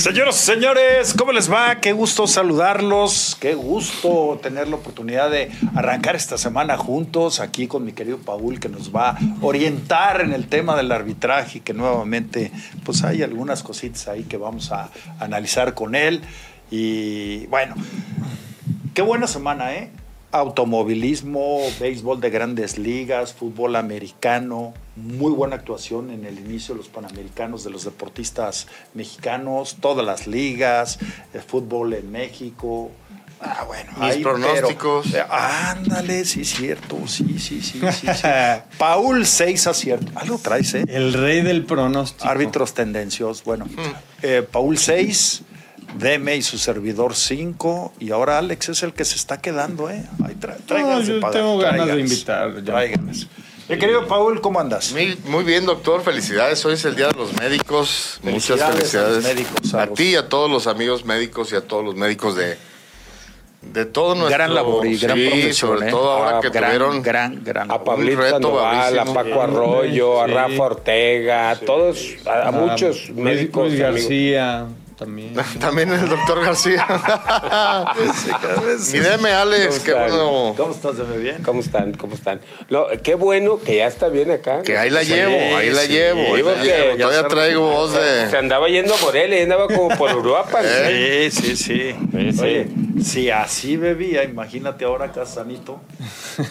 Señoras y señores, ¿cómo les va? Qué gusto saludarlos, qué gusto tener la oportunidad de arrancar esta semana juntos aquí con mi querido Paul que nos va a orientar en el tema del arbitraje y que nuevamente pues hay algunas cositas ahí que vamos a analizar con él y bueno, qué buena semana, ¿eh? Automovilismo, béisbol de grandes ligas, fútbol americano, muy buena actuación en el inicio de los Panamericanos de los deportistas mexicanos, todas las ligas, el fútbol en México. Ah, bueno, Mis pronósticos. pero- ándale, sí, cierto, sí, sí, sí, sí. sí. Paul, seis aciertos. Algo traes, ¿eh? El rey del pronóstico. Árbitros tendencios. Bueno, eh, Paul 6, Deme y su servidor 5. Y ahora Alex es el que se está quedando, ¿eh? Tra- tráiganse, yo padre, tengo ganas de invitar, tráiganse. Mi querido Paul, ¿cómo andas? Muy, muy bien, doctor. Felicidades. Hoy es el Día de los Médicos. Muchas Felicidades a felicidades. los médicos, a a los- ti y a todos los amigos médicos y a todos los médicos de, de todo nuestro... gran labor y gran sí, profesión. sobre ¿eh? todo ahora Ah, que gran, tuvieron... Gran, gran. A. Pablito reto Sandoval, a. Paco Arroyo, a Sí. Rafa Ortega, a todos, a, a muchos Luis- médicos Luis y amigos. También. También el doctor García. Deme, Alex, qué ¿Cómo están? bueno. ¿Cómo estás? ¿Se ve bien? ¿Cómo están? ¿Cómo están? No, qué bueno que ya está bien acá. Que ahí la Sí, llevo, ahí la sí, llevo. ahí la llevo. ya Todavía se traigo voz Se de... andaba yendo a Morelia y andaba como por Uruapan. ¿Eh? Sí, sí, sí. Sí, sí. Oye, si así bebía, imagínate ahora acá sanito.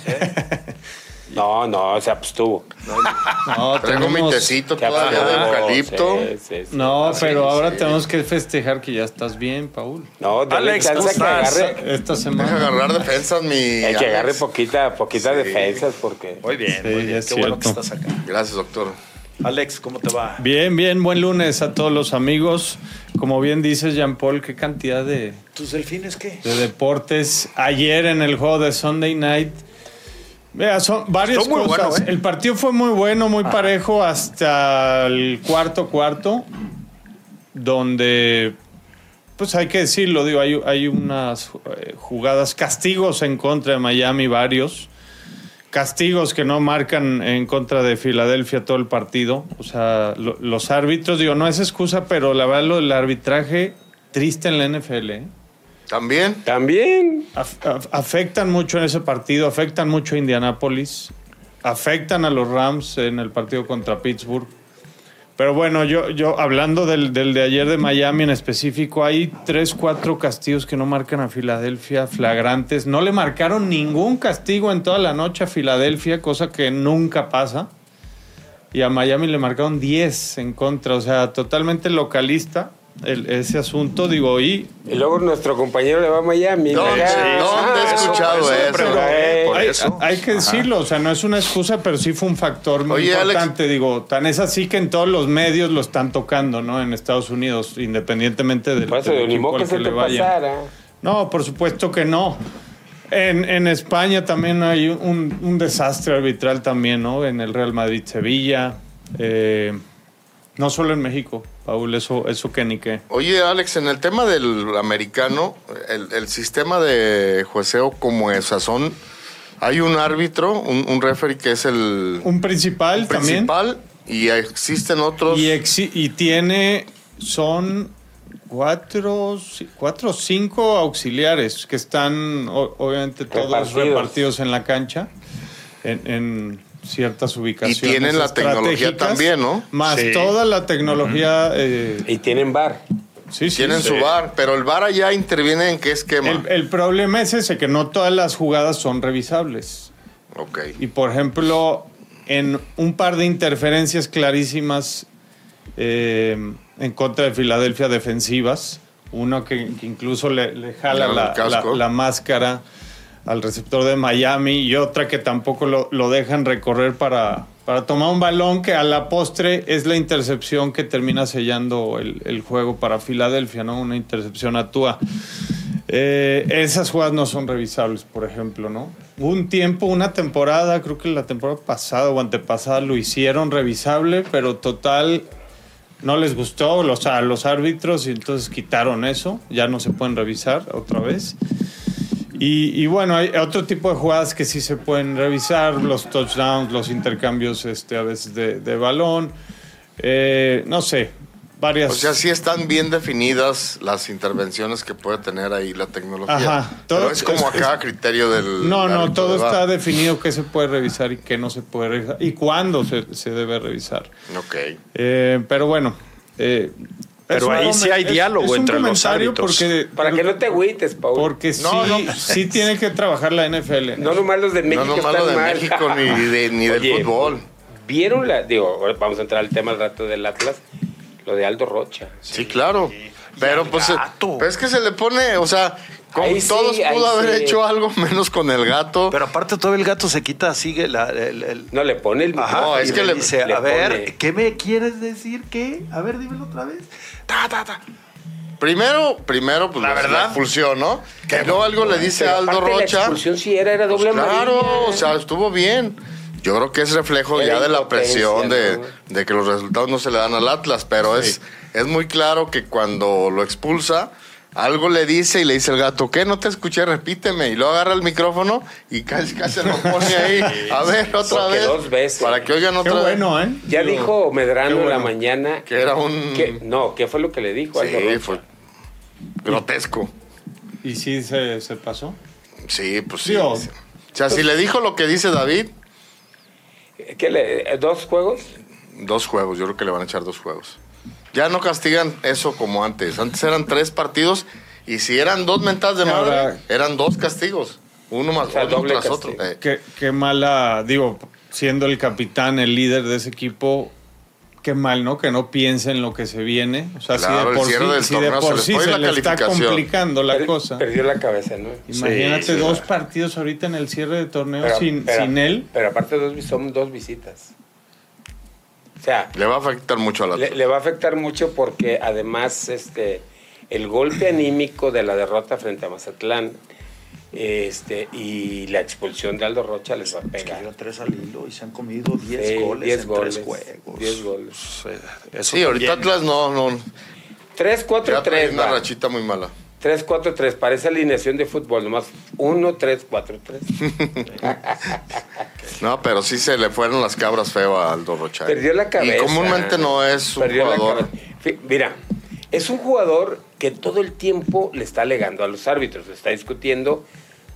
¿eh? No, no, o sea, pues tú. No, Traigo mi tecito todavía de eucalipto. sí, sí, sí. No, Sí, pero ahora sí. tenemos que festejar que ya estás bien, Paul. No, Alex, chance ¿cómo que agarre, Esta Deja semana. agarrar defensas, mi... el que agarre poquita, poquita Sí. defensas porque... Muy bien, Sí, muy bien. Qué bueno que estás acá. Gracias, doctor. Alex, ¿cómo te va? Bien, bien, buen lunes a todos los amigos. Como bien dices, Jean Paul, qué cantidad de, ¿Tus delfines qué? de deportes. Ayer en el juego de Sunday Night. Vea, son varias muy cosas. bueno, ¿eh? El partido fue muy bueno, muy parejo hasta el cuarto cuarto, donde, pues hay que decirlo, digo, hay, hay unas eh, jugadas, castigos en contra de Miami, varios. Castigos que no marcan en contra de Filadelfia todo el partido. O sea, lo- los árbitros, digo, no es excusa, pero la verdad, lo del arbitraje triste en la NFL. ¿eh? También. También. Af- af- afectan mucho en ese partido, afectan mucho a Indianápolis, afectan a los Rams en el partido contra Pittsburgh. Pero bueno, yo, yo hablando del, del de ayer de Miami en específico, hay tres, cuatro castigos que no marcan a Filadelfia, flagrantes. No le marcaron ningún castigo en toda la noche a Filadelfia, cosa que nunca pasa. Y a Miami le marcaron 10 en contra, o sea, totalmente localista el- ese asunto, digo, y Y luego nuestro compañero le va a Miami. ¿Dónde- dónde he Ah, escuchado por eso? eh, Por hay, eso. hay que decirlo, o sea, no es una excusa, pero sí fue un factor muy Oye, Alex. importante. Digo, tan es así que en todos los medios lo están tocando, ¿no? En Estados Unidos, independientemente del, eso, ni equipo que se que te le vaya. pasara. No, por supuesto que no. En, en España también hay un, un desastre arbitral también, ¿no? En el Real Madrid-Sevilla. eh, no solo en México, Paul, eso, eso que ni qué. Oye, Alex, en el tema del americano, el, el sistema de jueceo como es, o sea, son... Hay un árbitro, un, un referee que es el Un principal, también. principal y existen otros... Y, exi- y tiene, son cuatro, cuatro o cinco auxiliares que están obviamente todos Repartidos. repartidos, en la cancha, en, en ciertas ubicaciones. tienen la tecnología estratégicas, también, ¿no? Más Sí. toda la tecnología. eh, Y tienen bar. sí, sí, Tienen sí. su bar, pero el bar allá interviene en qué esquema. El, el problema es ese, que no todas las jugadas son revisables. Ok. Y por ejemplo, en un par de interferencias clarísimas eh, en contra de Filadelfia defensivas, uno que, que incluso le, le jala la máscara al receptor de Miami y otra que tampoco lo, lo dejan recorrer para, para tomar un balón que a la postre es la intercepción que termina sellando el, el juego para Filadelfia, ¿no? Una intercepción a. Eh, esas jugadas no son revisables, por ejemplo, ¿no? Un tiempo, una temporada, creo que la temporada pasada o antepasada lo hicieron revisable, pero total no les gustó los, a los árbitros y entonces quitaron eso, ya no se pueden revisar otra vez. Y, y bueno, hay otro tipo de jugadas que sí se pueden revisar, los touchdowns, los intercambios este, a veces de, de balón. Eh, no sé, varias. O sea, sí están bien definidas las intervenciones que puede tener ahí la tecnología. Ajá, todo- Pero es como a cada criterio del. no, no, todo de está definido qué se puede revisar y qué no se puede revisar y cuándo se, se debe revisar. Ok. Eh, pero bueno. eh, Pero ahí sí hay es- diálogo es entre los árbitros. Porque, Para que no te agüites, Paul. Porque sí, No, no. sí tiene que trabajar la NFL. No nomás los de México no nomás están lo de mal. México ni, de- ni del fútbol. ¿Vieron la...? Digo, ahora vamos a entrar al tema al rato del Atlas. Lo de Aldo Rocha. Sí, claro. Pero pues, eh, es que se le pone, o sea, con Ahí sí, todos ahí pudo haber sí. hecho algo menos con el gato. Pero aparte todavía el gato se quita, sigue la, el, el- No, le pone el... Ajá, No, es que le- dice, le a ver, pone- ¿qué me quieres decir? ¿Qué? A ver, dímelo otra vez. Ta, ta, ta. Primero, primero, pues La verdad. la expulsión, ¿no? Que luego algo le dice Pero a Aldo aparte la Rocha. expulsión sí era, era doble Pues claro, amarilla. o sea, estuvo bien. Yo creo que es reflejo Era ya de la presión de, ¿no? de que los resultados no se le dan al Atlas, pero es, es muy claro que cuando lo expulsa, algo le dice y le dice el gato, ¿qué? No te escuché, repíteme. Y luego agarra el micrófono y casi, casi lo pone ahí. A ver, otra Porque vez. dos veces. Para que oigan Qué otra vez. bueno, ¿eh? Ya Digo, dijo Medrano qué en la mañana... Que era un... que- no, ¿qué fue lo que le dijo Sí, Rocha? fue grotesco. ¿Y sí se, se pasó? Sí, pues sí. Digo, O sea, si le dijo lo que dice David, ¿Qué le, ¿Dos juegos? Dos juegos, yo creo que le van a echar dos juegos. Ya no castigan eso como antes. Antes eran tres partidos y si eran dos mentadas de madre, Ahora- eran dos castigos. Uno más O sea, uno doble tras castigo. otro. Eh, Qué, qué mala, digo, siendo el capitán, el líder de ese equipo, qué mal, ¿no? Que no piense en lo que se viene. O sea, Claro, el si de cierre por del sí, si de torneo se sí se le está complicando la Per- cosa. Perdió la cabeza, ¿no? Imagínate Sí, sí. dos partidos ahorita en el cierre de torneo Pero- sin, pero- sin él. Pero aparte dos, son dos visitas. O sea, le va a afectar mucho a la le, le va a afectar mucho porque además este el golpe anímico de la derrota frente a Mazatlán este y la expulsión de Aldo Rocha les va a Que pegar. lleva tres al hilo y se han comido 10 Sí, goles 10 en goles, tres juegos. 10 goles. Eso Sí, ahorita. Atlas no, no. 3 4 Ya trae 3 una rachita muy mala. 3 4 3 parece alineación de fútbol nomás 1 3 4 3. No, pero sí se le fueron las cabras feo a Aldo Rocha. Perdió la cabeza. Y comúnmente no es un Perdió jugador. Mira, es un jugador que todo el tiempo le está alegando a los árbitros, le está discutiendo,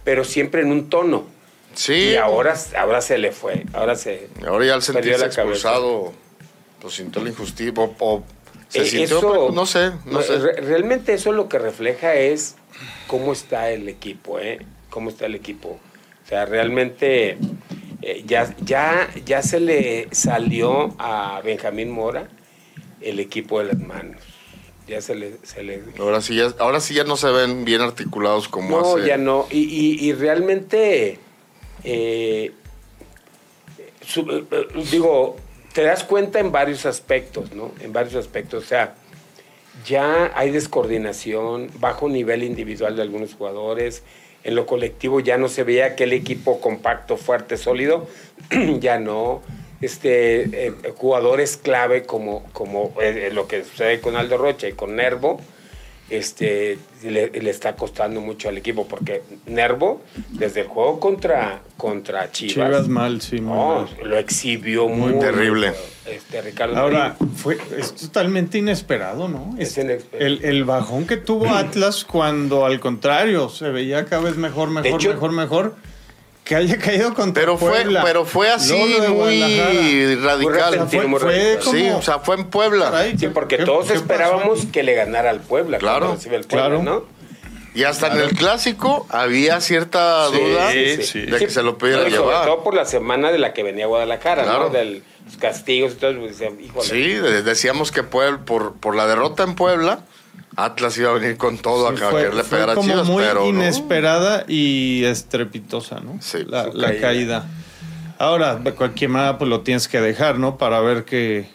pero siempre en un tono. Sí. Y ahora, ahora se le fue. Ahora se. Ahora ya al sentirse expulsado, pues sintió la injusticia. O, o se Eh, sintió, eso- no sé, no sé. re- realmente eso lo que refleja es cómo está el equipo, ¿eh? Cómo está el equipo. O sea, realmente eh, ya, ya, ya se le salió a Benjamín Mora el equipo de las manos. Ya se le, se le Ahora sí, ya, ahora sí ya no se ven bien articulados como No, hace. ya no. Y, y- y realmente, eh, digo, te das cuenta en varios aspectos, ¿no? En varios aspectos. O sea, ya hay descoordinación, bajo nivel individual de algunos jugadores. En lo colectivo ya no se veía aquel equipo compacto, fuerte, sólido. ya no. Este, eh, jugadores clave como, como eh, lo que sucede con Aldo Rocha y con Nervo, este, le, le está costando mucho al equipo porque Nervo, desde el juego contra, contra Chivas, Chivas mal, sí, muy mal. lo exhibió muy, terrible. Este, Ricardo Ahora, Marín. fue, es totalmente inesperado, ¿no? Es inesperado. El, el bajón que tuvo Atlas cuando al contrario se veía cada vez mejor, mejor, hecho- mejor, mejor. Que haya caído contra Pero fue, Puebla. pero fue así muy radical. repentino, muy fue, radical. fue sí, o sea, fue en Puebla. Caray, Sí, ¿qué- porque qué- todos qué esperábamos que le ganara al Puebla. Claro, recibe el Puebla, claro. ¿no? Y hasta en el clásico había cierta Sí, duda sí, de sí. que se lo pudiera y sobre llevar. todo por la semana de la que venía Guadalajara, Claro. ¿no? De los castigos y todo. pues, híjole. Sí, de- decíamos que Puebla, por, por la derrota en Puebla, Atlas iba a venir con todo Sí, a quererle pegar a como Chivas, muy pero no. inesperada y estrepitosa, ¿no? Sí, la, la caída. caída. Ahora, de cualquier manera, pues lo tienes que dejar, ¿no? Para ver qué,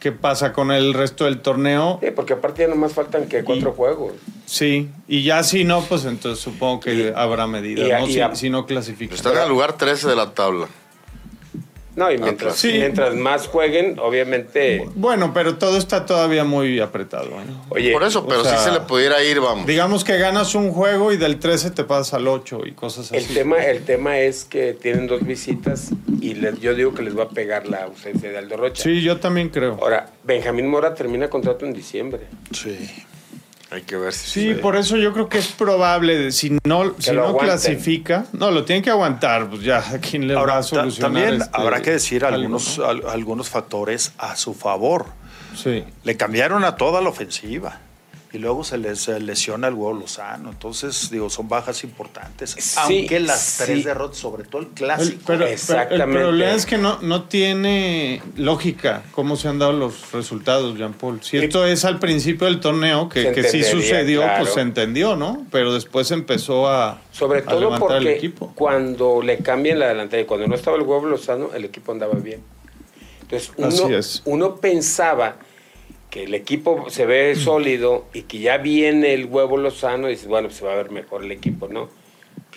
qué pasa con el resto del torneo. Sí, porque aparte ya nomás faltan que cuatro Y- juegos. Sí, y ya si no, pues entonces supongo que Y- habrá medidas, y- ¿no? y si, a- si no clasifica. Está en el lugar 13 de la tabla. No, y mientras. Sí. mientras más jueguen, obviamente. Bueno, pero todo está todavía muy apretado. ¿eh? Oye, Por eso, pero sea, sí se le pudiera ir, vamos. Digamos que ganas un juego y del 13 te pasas al 8 y cosas el así. tema, el tema es que tienen dos visitas y les- yo digo que les va a pegar la ausencia de Aldo Rocha. Sí, yo también creo. Ahora, Benjamín Mora termina contrato en diciembre. Sí. Hay que ver si Sí, por eso yo creo que es probable, si no, si no aguanten. clasifica, no, lo tienen que aguantar, pues ya, ¿a quién le va Ahora, a ta- solucionar? también este habrá que decir algo, algunos, ¿no? al- algunos factores a su favor. Sí. Le cambiaron a toda la ofensiva. Y luego se les lesiona el huevo Lozano. Entonces, digo, son bajas importantes. Sí, Aunque las sí. tres derrotas, sobre todo el clásico. pero, pero Exactamente. el problema es que no, no tiene lógica cómo se han dado los resultados, Jean Paul. Si esto es al principio del torneo, que, que sí sucedió, claro. pues se entendió, ¿no? Pero después empezó a, Sobre a todo el porque equipo. cuando le cambian la delantera y cuando no estaba el huevo Lozano, el equipo andaba bien. Entonces Así es. uno pensaba que el equipo se ve sólido y que ya viene el huevo Lozano y dices, bueno, pues se va a ver mejor el equipo, ¿no?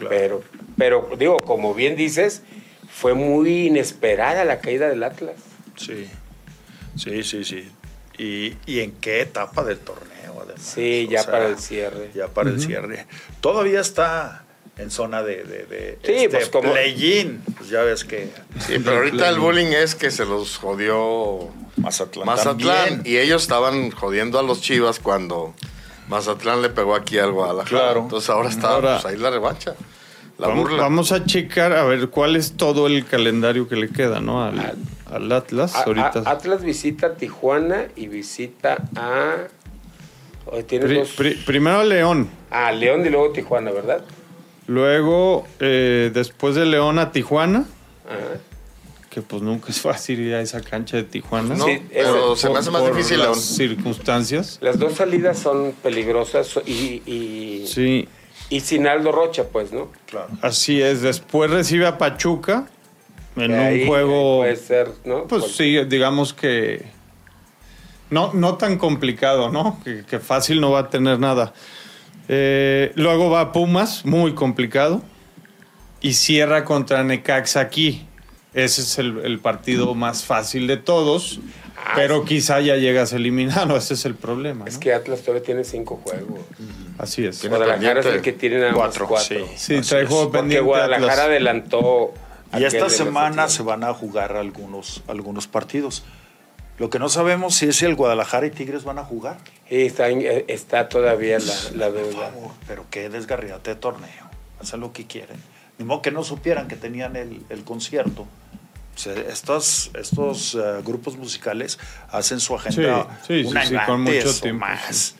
Pero, pero digo, como bien dices, fue muy inesperada la caída del Atlas. Sí, sí, sí, sí. ¿Y, y en qué etapa del torneo, además? Sí, O ya sea, para el cierre. Ya para el cierre. Todavía está en zona de, de, de Sí, este, pues, como- play-in. Pues ya ves que Sí, pero ahorita el bullying es que se los jodió Mazatlán, Mazatlán también. y ellos estaban jodiendo a los Chivas cuando Mazatlán le pegó aquí al Guadalajara. Claro. Entonces ahora está Ahora- pues, ahí la revancha. La Vamos, burla. vamos a checar a ver cuál es todo el calendario que le queda, ¿no? Al, al Atlas. A- ahorita. a- Atlas visita a Tijuana y visita a... Hoy tiene Pri- dos... pri- primero León. Ah, León y luego Tijuana, ¿verdad? Luego, eh, después de León a Tijuana, Ajá. que pues nunca es fácil ir a esa cancha de Tijuana. No, Sí, pero se me hace más por difícil las León. circunstancias. Las dos salidas son peligrosas y, y, Sí, y sin Aldo Rocha, pues, ¿no? Claro. así es. Después recibe a Pachuca en un juego, Puede ser, ¿no? pues Cual- sí, digamos que no, no tan complicado, ¿no? Que, que fácil no va a tener nada. Eh, luego va a Pumas, muy complicado. Y cierra contra Necaxa aquí. Ese es el, el partido más fácil de todos. Ah, pero sí. quizá ya llegas eliminado. Ese es el problema. Es ¿no? que Atlas todavía tiene cinco juegos. Así es. Tiene Guadalajara es el que tiene nada más Cuatro, cuatro. sí. Sí, trae juego Porque pendiente. Guadalajara Atlas. adelantó... Y esta semana se van a jugar algunos, algunos partidos. Lo que no sabemos si es si el Guadalajara y Tigres van a jugar. Sí, está, eh, está todavía la, la Por deuda. favor, pero qué desgarriate de torneo. Hacen lo que quieren. Ni modo que no supieran que tenían el, el concierto. Estos estos eh, grupos musicales hacen su agenda Sí, sí, un sí, año sí, con mucho o tiempo, más.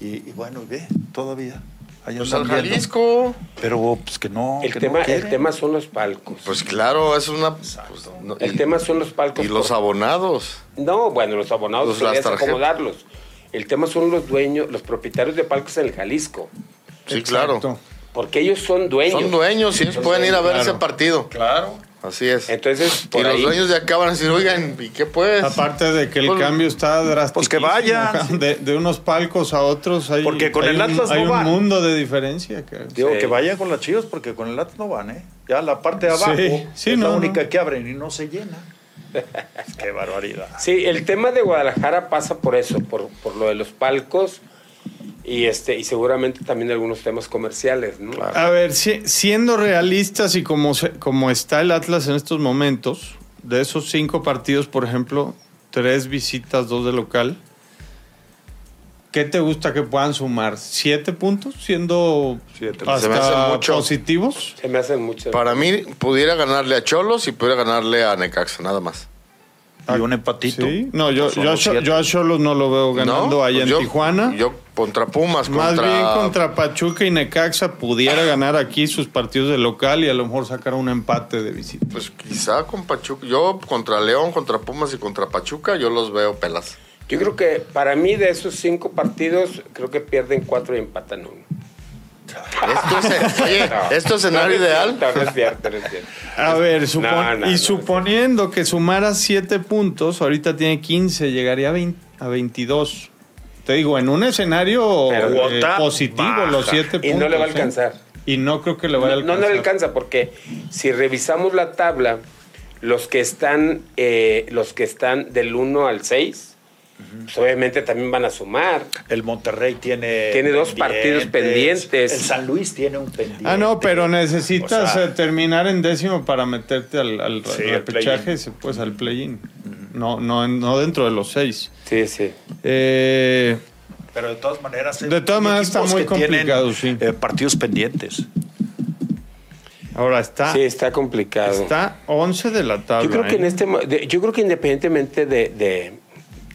Y, y bueno, ve, todavía. Ahí Pues al. Jalisco. Pero pues que no. El que tema, no el tema son los palcos. Pues claro, es una. pues, no, el y- tema son los palcos. Y los por- abonados. No, bueno, los abonados Pues acomodarlos. El tema son los dueños, los propietarios de palcos en el Jalisco. Sí, claro. Porque ellos son dueños. Son dueños y ellos pueden ir a ver Claro. ese partido. Claro. Así es. Entonces, y por los ahí- dueños de acá van a decir, oigan, ¿y qué pues? Aparte de que el Pues- cambio está drástico. Pues que vayan. De, de unos palcos a otros hay, Porque con hay el un- Atlas hay no un van. mundo de diferencia. que- Digo, Sí. que vayan con las chivas porque con el Atlas no van, ¿eh? Ya la parte de abajo Sí, sí, es la no, única no. que abren y no se llena. Qué barbaridad. Sí, el tema de Guadalajara pasa por eso, por, por lo de los palcos y este y seguramente también algunos temas comerciales, ¿no? A ver, si- siendo realistas y como, se- como está el Atlas en estos momentos, de esos cinco partidos, por ejemplo, tres visitas, dos de local, ¿qué te gusta que puedan sumar? ¿Siete puntos? Siendo Siete. Se me hace hasta mucho. positivos. Se me hacen muchas. Para mí, pudiera ganarle a Cholos y pudiera ganarle a Necaxa, nada más. Y un empatito. Sí, no, yo, yo, a Cholos no lo veo ganando ¿No? allá Pues en yo- Tijuana. Yo contra Pumas, Más contra... bien contra Pachuca y Necaxa pudiera ganar aquí sus partidos de local y a lo mejor sacar un empate de visita. Pues quizá con Pachuca. Yo contra León, contra Pumas y contra Pachuca, yo los veo pelas. Yo creo que para mí de esos cinco partidos, creo que pierden cuatro y empatan uno. Esto es, oye, No. ¿esto es escenario No, no es ideal? cierto, No es cierto, no es cierto. A ver, supon- No, no, y no, suponiendo que sumara 7 puntos, ahorita tiene 15, llegaría a, 20 a 22. Te digo, en un escenario eh, positivo, baja. los 7 puntos. Y no le va a ¿eh? alcanzar. Y no creo que le vaya a No, alcanzar. no le alcanza porque si revisamos la tabla, los que están, eh, los que están del 1 al 6, pues obviamente también van a sumar. El Monterrey tiene. Tiene dos partidos pendientes. El San Luis tiene un pendiente. Ah, no, pero necesitas O sea, eh, terminar en décimo para meterte al, al Sí, repechaje, pues al play-in. No, no, no dentro de los seis. Sí, sí. Eh, Pero de todas maneras. De todas maneras está muy tienen, complicado, sí. eh, partidos pendientes. ahora está, Sí, está complicado. está 11 de la tabla. Yo creo que en este yo creo que independientemente de, de,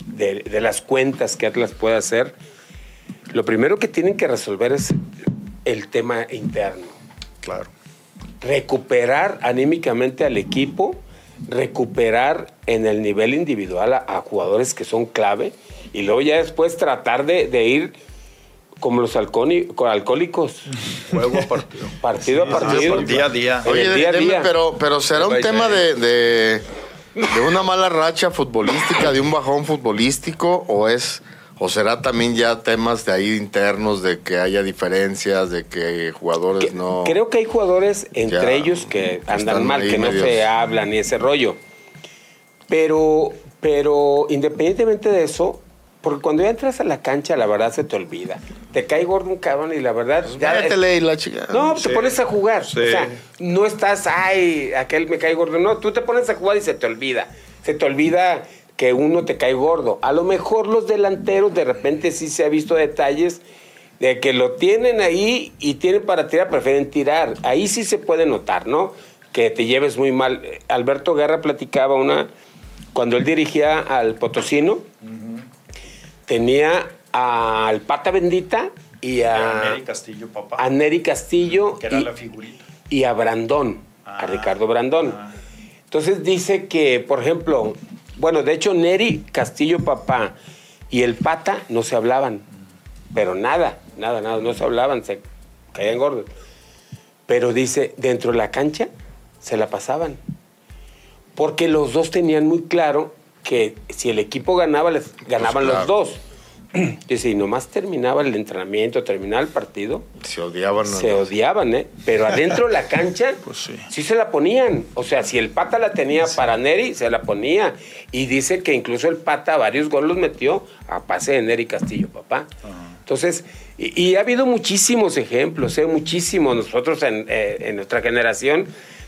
de- de las cuentas que Atlas pueda hacer, lo primero que tienen que resolver es el tema interno. Claro. Recuperar anímicamente al equipo, recuperar en el nivel individual a, a jugadores que son clave y luego ya después tratar de, de ir como los alcohólicos, Juego a partido. partido a partido. Día a día. Oye, Oye, día a dime, día. pero, pero será un tema de, de una mala racha futbolística, de un bajón futbolístico, o es, o será también ya temas de ahí internos, de que haya diferencias, de que jugadores Que- no. Creo que hay jugadores entre ellos que andan mal, que no medios- se hablan ni ese rollo. Pero, pero independientemente de eso, porque cuando ya entras a la cancha, la verdad se te olvida. Te cae gordo un cabrón y la verdad. Pues ya- y la chica. no, Sí. te pones a jugar. Sí. O sea, no estás, ay, aquel me cae gordo. No, tú te pones a jugar y se te olvida. Se te olvida que uno te cae gordo. A lo mejor los delanteros de repente sí se ha visto detalles de que lo tienen ahí y tienen para tirar, prefieren tirar. Ahí sí se puede notar, ¿no? Que te lleves muy mal. Alberto Guerra platicaba una, cuando él dirigía al Potosino, tenía al Pata Bendita y a, Neri Castillo, papá. a Neri Castillo que era y, la figurita. y a Brandón, a Ah, Ricardo Brandón. ah. Entonces dice que, por ejemplo, bueno, de hecho Neri Castillo papá y el Pata no se hablaban, pero nada, nada, nada, no se hablaban, se caían gordos. Pero dice, dentro de la cancha se la pasaban. Porque los dos tenían muy claro que si el equipo ganaba, les ganaban claro. los dos. Dice, y nomás terminaba el entrenamiento, terminaba el partido, Se odiaban. ¿no? se odiaban, ¿eh? Pero adentro de la cancha, Pues sí. sí. se la ponían. O sea, si el pata la tenía para Neri, se la ponía. Y dice que incluso el pata varios goles los metió a pase de Neri Castillo, papá. Entonces, y, y ha habido muchísimos ejemplos, ¿eh? Muchísimos. Nosotros en, eh, en nuestra generación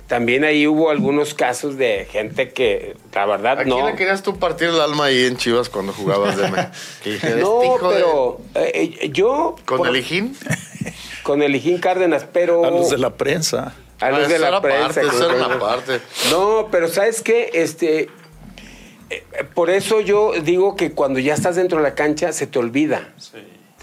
también ahí hubo algunos casos de gente que, la verdad, ¿A quién no. le querías tú partir el alma ahí en Chivas cuando jugabas de "Este No, de-". pero eh, eh, yo. ¿Con por- el Hijín? Con el Hijín Cárdenas, pero. A los de la prensa. A los Ah, de la prensa. parte, una parte. No, pero ¿sabes qué? Este, eh, por eso yo digo que cuando ya estás dentro de la cancha se te olvida.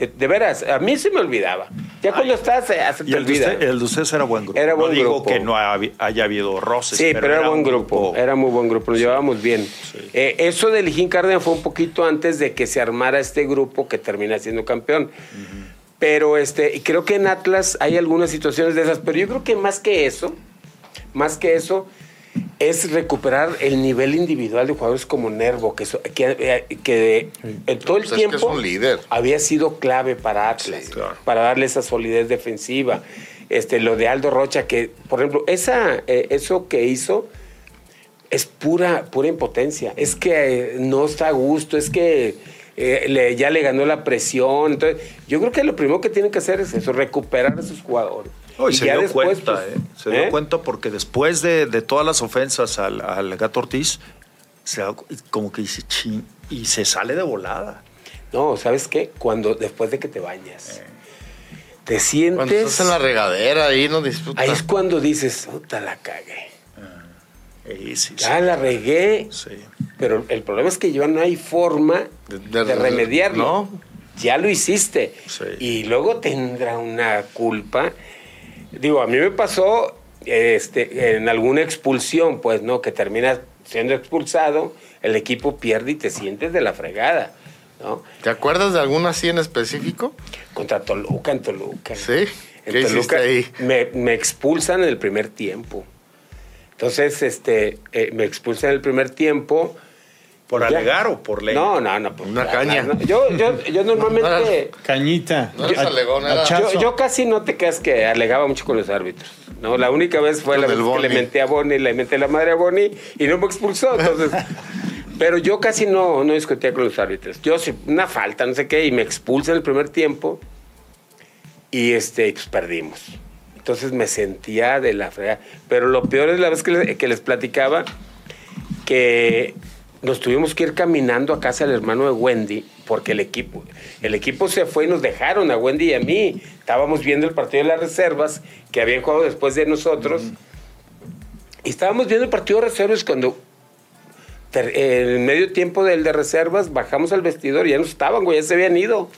De, de veras, a mí se me olvidaba. Ya cuando estás, eh, se Y el de, olvida. usted- el de ustedes era buen grupo. Era no digo grupo. que no haya habido roces. Sí, pero, era, buen grupo. Era muy buen grupo, nos llevábamos bien. Eh, eso del Lijín Cárdenas fue un poquito antes de que se armara este grupo que termina siendo campeón. Pero este, y creo que en Atlas hay algunas situaciones de esas, pero yo creo que más que eso, más que eso, es recuperar el nivel individual de jugadores como Nervo, que, so- que, eh, que en todo el Pues es que tiempo es un líder. había sido clave para Atlas, Sí, claro. para darle esa solidez defensiva. Este, lo de Aldo Rocha, que, por ejemplo, esa, eh, eso que hizo es pura, pura impotencia. Es que eh, no está a gusto, es que eh, le- ya le ganó la presión. Entonces, yo creo que lo primero que tienen que hacer es eso, recuperar a esos jugadores. Oh, y Y se ya dio después, cuenta, pues, ¿eh? Se dio ¿eh? cuenta porque después de, de todas las ofensas al, al gato Ortiz, se como que dice, chin, y se sale de volada. No, ¿sabes qué? Cuando, después de que te bañas, Eh. te Cuando sientes... estás en la regadera ahí no disfrutas. Ahí es cuando dices, puta, la cagué. Eh, sí, sí. Ya la regué. Sí. Pero el problema es que ya no hay forma De- de, de- remediarlo. ¿no? Ya lo hiciste. Sí. Y luego tendrá una culpa. Digo, a mí me pasó este, en alguna expulsión, pues, ¿no? Que terminas siendo expulsado, el equipo pierde y te sientes de la fregada, ¿no? ¿Te acuerdas de alguna así en específico? Contra Toluca, en Toluca. Sí. En ¿Qué Toluca ahí? Me, me expulsan en el primer tiempo. Entonces, este, eh, me expulsan en el primer tiempo ¿Por Ya. alegar o por ley? No, no, no. pues, Una caña. no. Yo, yo, yo normalmente... Cañita. No alegón, era- hachazo. Yo, yo casi no te creas que alegaba mucho con los árbitros. No, la única vez fue Con la vez que le menté a Boni, le menté la madre a Boni y no me expulsó. Entonces, pero yo casi no, no discutía con los árbitros. Yo sí, una falta, no sé qué, y me expulsan el primer tiempo y este, pues perdimos. Entonces me sentía de la fregada. Pero lo peor es la vez que les, que les platicaba que nos tuvimos que ir caminando a casa del hermano de Wendy porque el equipo, el equipo se fue y nos dejaron a Wendy y a mí. Estábamos viendo el partido de las reservas que habían jugado después de nosotros. Y estábamos viendo el partido de reservas cuando el medio tiempo del de reservas bajamos al vestidor y ya no estaban, güey, ya se habían ido.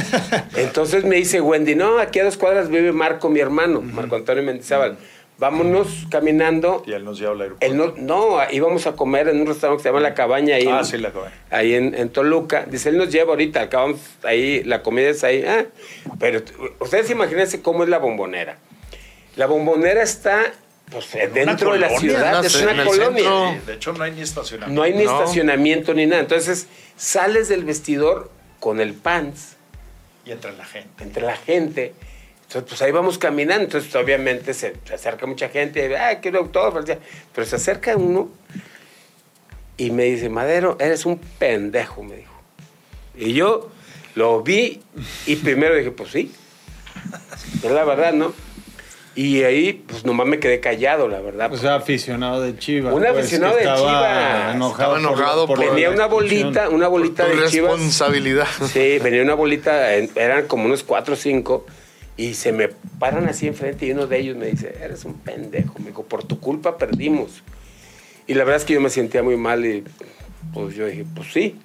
Entonces me dice Wendy, no, aquí a dos cuadras vive Marco, mi hermano, Marco Antonio Mendizábal. Vámonos caminando Y él nos lleva al aeropuerto. él no, no, íbamos a comer en un restaurante que se llama La Cabaña ahí, Ah, en, sí, La Cabaña. ahí en, en Toluca. Dice, él nos lleva ahorita, acabamos ahí, la comida es ahí. Ah, pero ustedes imagínense cómo es la bombonera. La bombonera está pues, dentro de la colonia, ciudad, ¿no? es una colonia. centro. De hecho, no hay ni estacionamiento. No hay ni No. estacionamiento ni nada. Entonces, sales del vestidor con el pants Y entra la gente. entre la gente. Entonces, pues ahí vamos caminando. Entonces, obviamente, se, se acerca mucha gente. Ah, quiero autógrafo. Pero se acerca uno y me dice, Madero, eres un pendejo, me dijo. Y yo lo vi y primero dije, pues sí. Es la verdad, ¿no? Y ahí, pues nomás me quedé callado, la verdad. O sea, aficionado de Chivas. Un pues, aficionado de estaba Chivas. Enojado Estaba enojado por- venía la una bolita, una bolita Tu de Chivas. responsabilidad. Sí, venía una bolita, eran como unos cuatro o cinco, y se me paran así enfrente y uno de ellos me dice, eres un pendejo, me dijo, por tu culpa perdimos. Y la verdad es que yo me sentía muy mal y pues yo dije, pues sí.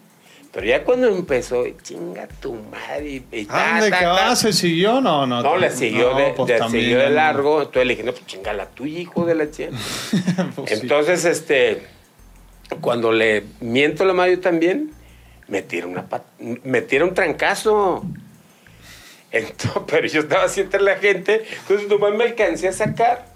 Pero ya cuando empezó, chinga tu madre. Y, ta, Ah, ¿de ta, va? ¿Se siguió? No, no. No, le siguió, no, de, pues de- también, siguió de no. largo. Entonces le dije, no, pues chinga la tuya, hijo de la chingada. Pues sí. Entonces, este, cuando le miento la madre yo también, me tira una pat- me tira un trancazo. Entonces, pero yo estaba así entre la gente, entonces nomás me alcancé a sacar.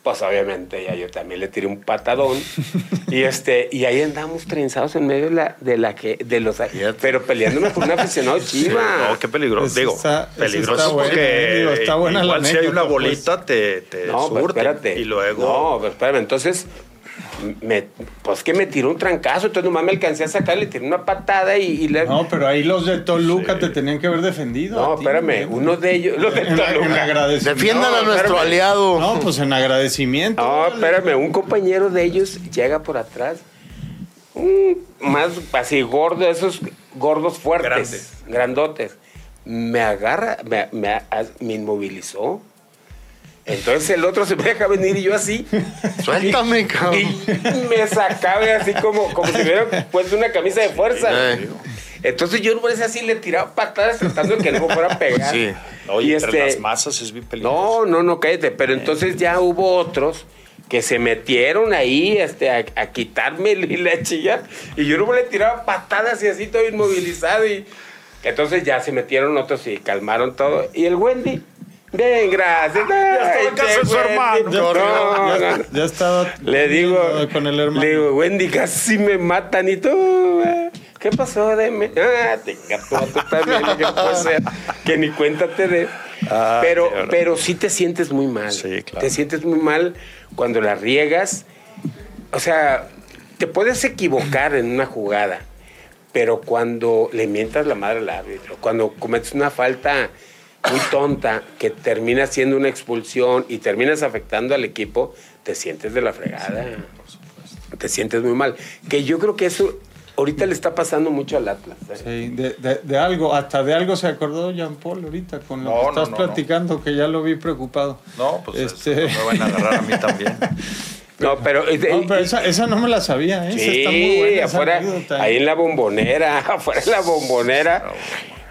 Pues obviamente ya yo también le tiré un patadón. y este, y ahí andamos trenzados en medio de la, de la que, de los pero peleándome con un aficionado chiva. No, qué peligroso. Ese Digo, está- peligroso está bueno, porque digo, está buena la igual si hay una anécdota, pues. bolita te, te No, pero surte. espérate. Y luego... No, pero espérame. Entonces, me, pues que me tiró un trancazo. Entonces nomás me alcancé a sacar, le tiré una patada y, y le... No, pero ahí los de Toluca te tenían que haber defendido. No, ti, espérame. Uno de ellos... Los de En, en Toluca. agradecimiento. Defiendan a No, nuestro espérame. aliado. No, pues en agradecimiento. No, espérame. Un compañero de ellos llega por atrás. Un más así gordo, esos gordos fuertes, Grandes. grandotes. Me agarra, me, me- me inmovilizó. Entonces el otro se me deja venir y yo así. Suéltame, Y cabrón. me sacaba así como, como si me hubiera puesto una camisa de fuerza. Entonces yo por eso así le tiraba patadas tratando de que no me fuera a pegar. Sí. Oye, y entre este, las masas es bien peligroso. no, no, no, cállate. Pero entonces ya hubo otros que se metieron ahí este, a, a quitarme el- la chilla. Y yo no le tiraba patadas y así todo inmovilizado. Y entonces ya se metieron otros y calmaron todo. Y el Wendy, ven, gracias. estaba en Ay, casa de su hermano. Ya, No, estaba- ya- ya estaba Le digo, con el hermano. le digo, Wendy, casi me matan y tú, eh, ¿qué pasó? Deme. Ah, tenga tú, tú también, que no puede ser, que ni cuéntate de. Ay, pero, qué pero sí te sientes muy mal. Sí, claro. Te sientes muy mal cuando la riegas. O sea, te puedes equivocar en una jugada, pero cuando le mientas la madre al árbitro, cuando cometes una falta muy tonta que termina siendo una expulsión y terminas afectando al equipo, te sientes de la fregada. Te sientes muy mal. Que yo creo que eso ahorita le está pasando mucho al Atlas. ¿eh? Sí, de, de- de algo, hasta de algo se acordó Jean Paul ahorita con lo No, que no, estás no, no. platicando, que ya lo vi preocupado. No, pues Este- me van a agarrar a mí también. No, pero, No, pero esa, esa no me la sabía, ¿eh? Esa Sí, está muy buena, esa afuera, ¿eh? ahí en la bombonera, afuera en la bombonera.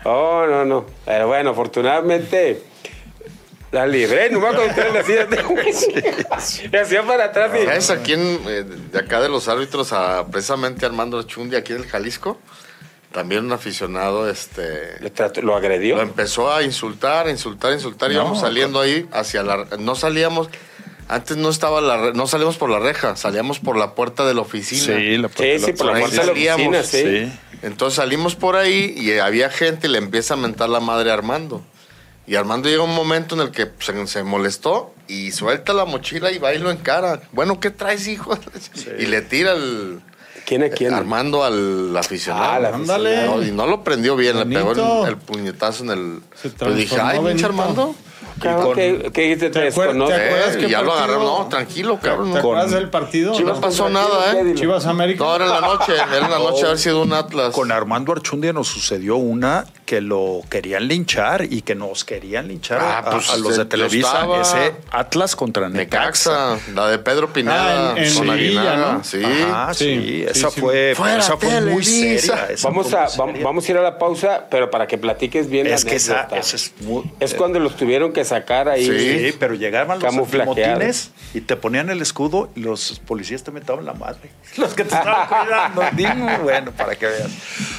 Oh, no, no. Pero bueno, afortunadamente la libré, no me acuerdo de así. Me hacía para atrás y. ¿Sabes a quién eh, de acá de los árbitros? A precisamente Armando Chundi, aquí del Jalisco. También un aficionado, este. Lo, trató- lo agredió. Lo empezó a insultar, a insultar, a insultar. Íbamos No, saliendo ahí hacia la. No salíamos. Antes no estaba la re- no salíamos por la reja, salíamos por la puerta de la oficina. Sí, la Sí, sí, por la puerta de la oficina, sí. Sí. Entonces salimos por ahí y había gente y le empieza a mentar la madre a Armando. Y Armando llega un momento en el que se, se molestó y suelta la mochila y va y lo encara. Bueno, ¿qué traes, hijo? Y le tira el ¿Quién es quién? Armando al aficionado. Ah, la Ándale. No, y no lo prendió bien, le pegó el, el puñetazo en el. Se Pero dije, ay, pinche Benito". Armando. Cabrón, ¿Qué, qué te, ¿Te acuer- desconoce? te acuerdas Eh, ya lo agarraron. No, tranquilo, cabrón. ¿Te acuerdas del partido? Chivas no? pasó nada, ¿eh? Chivas América. No, era en la noche, era en la noche haber sido un Atlas. Con Armando Archundia nos sucedió una que lo querían linchar y que nos querían linchar Ah, a, pues, a los de Televisa. estaba- Ese Atlas contra Necaxa. Necaxa, la de Pedro Pineda Ah, en- en con Sevilla, Aguinaga. ¿no? Sí. Ajá, sí, Sí, esa sí, fue, Fuera esa fue muy Televisa. seria. Vamos a, vamos a ir a la pausa, pero para que platiques bien Es la que esa, anécdota. esa es muy... Es cuando los tuvieron que sacar ahí. Sí, pero llegaban los motines y te ponían el escudo y los policías te metaban la madre. Los que te estaban cuidando. Dime, bueno, para que veas.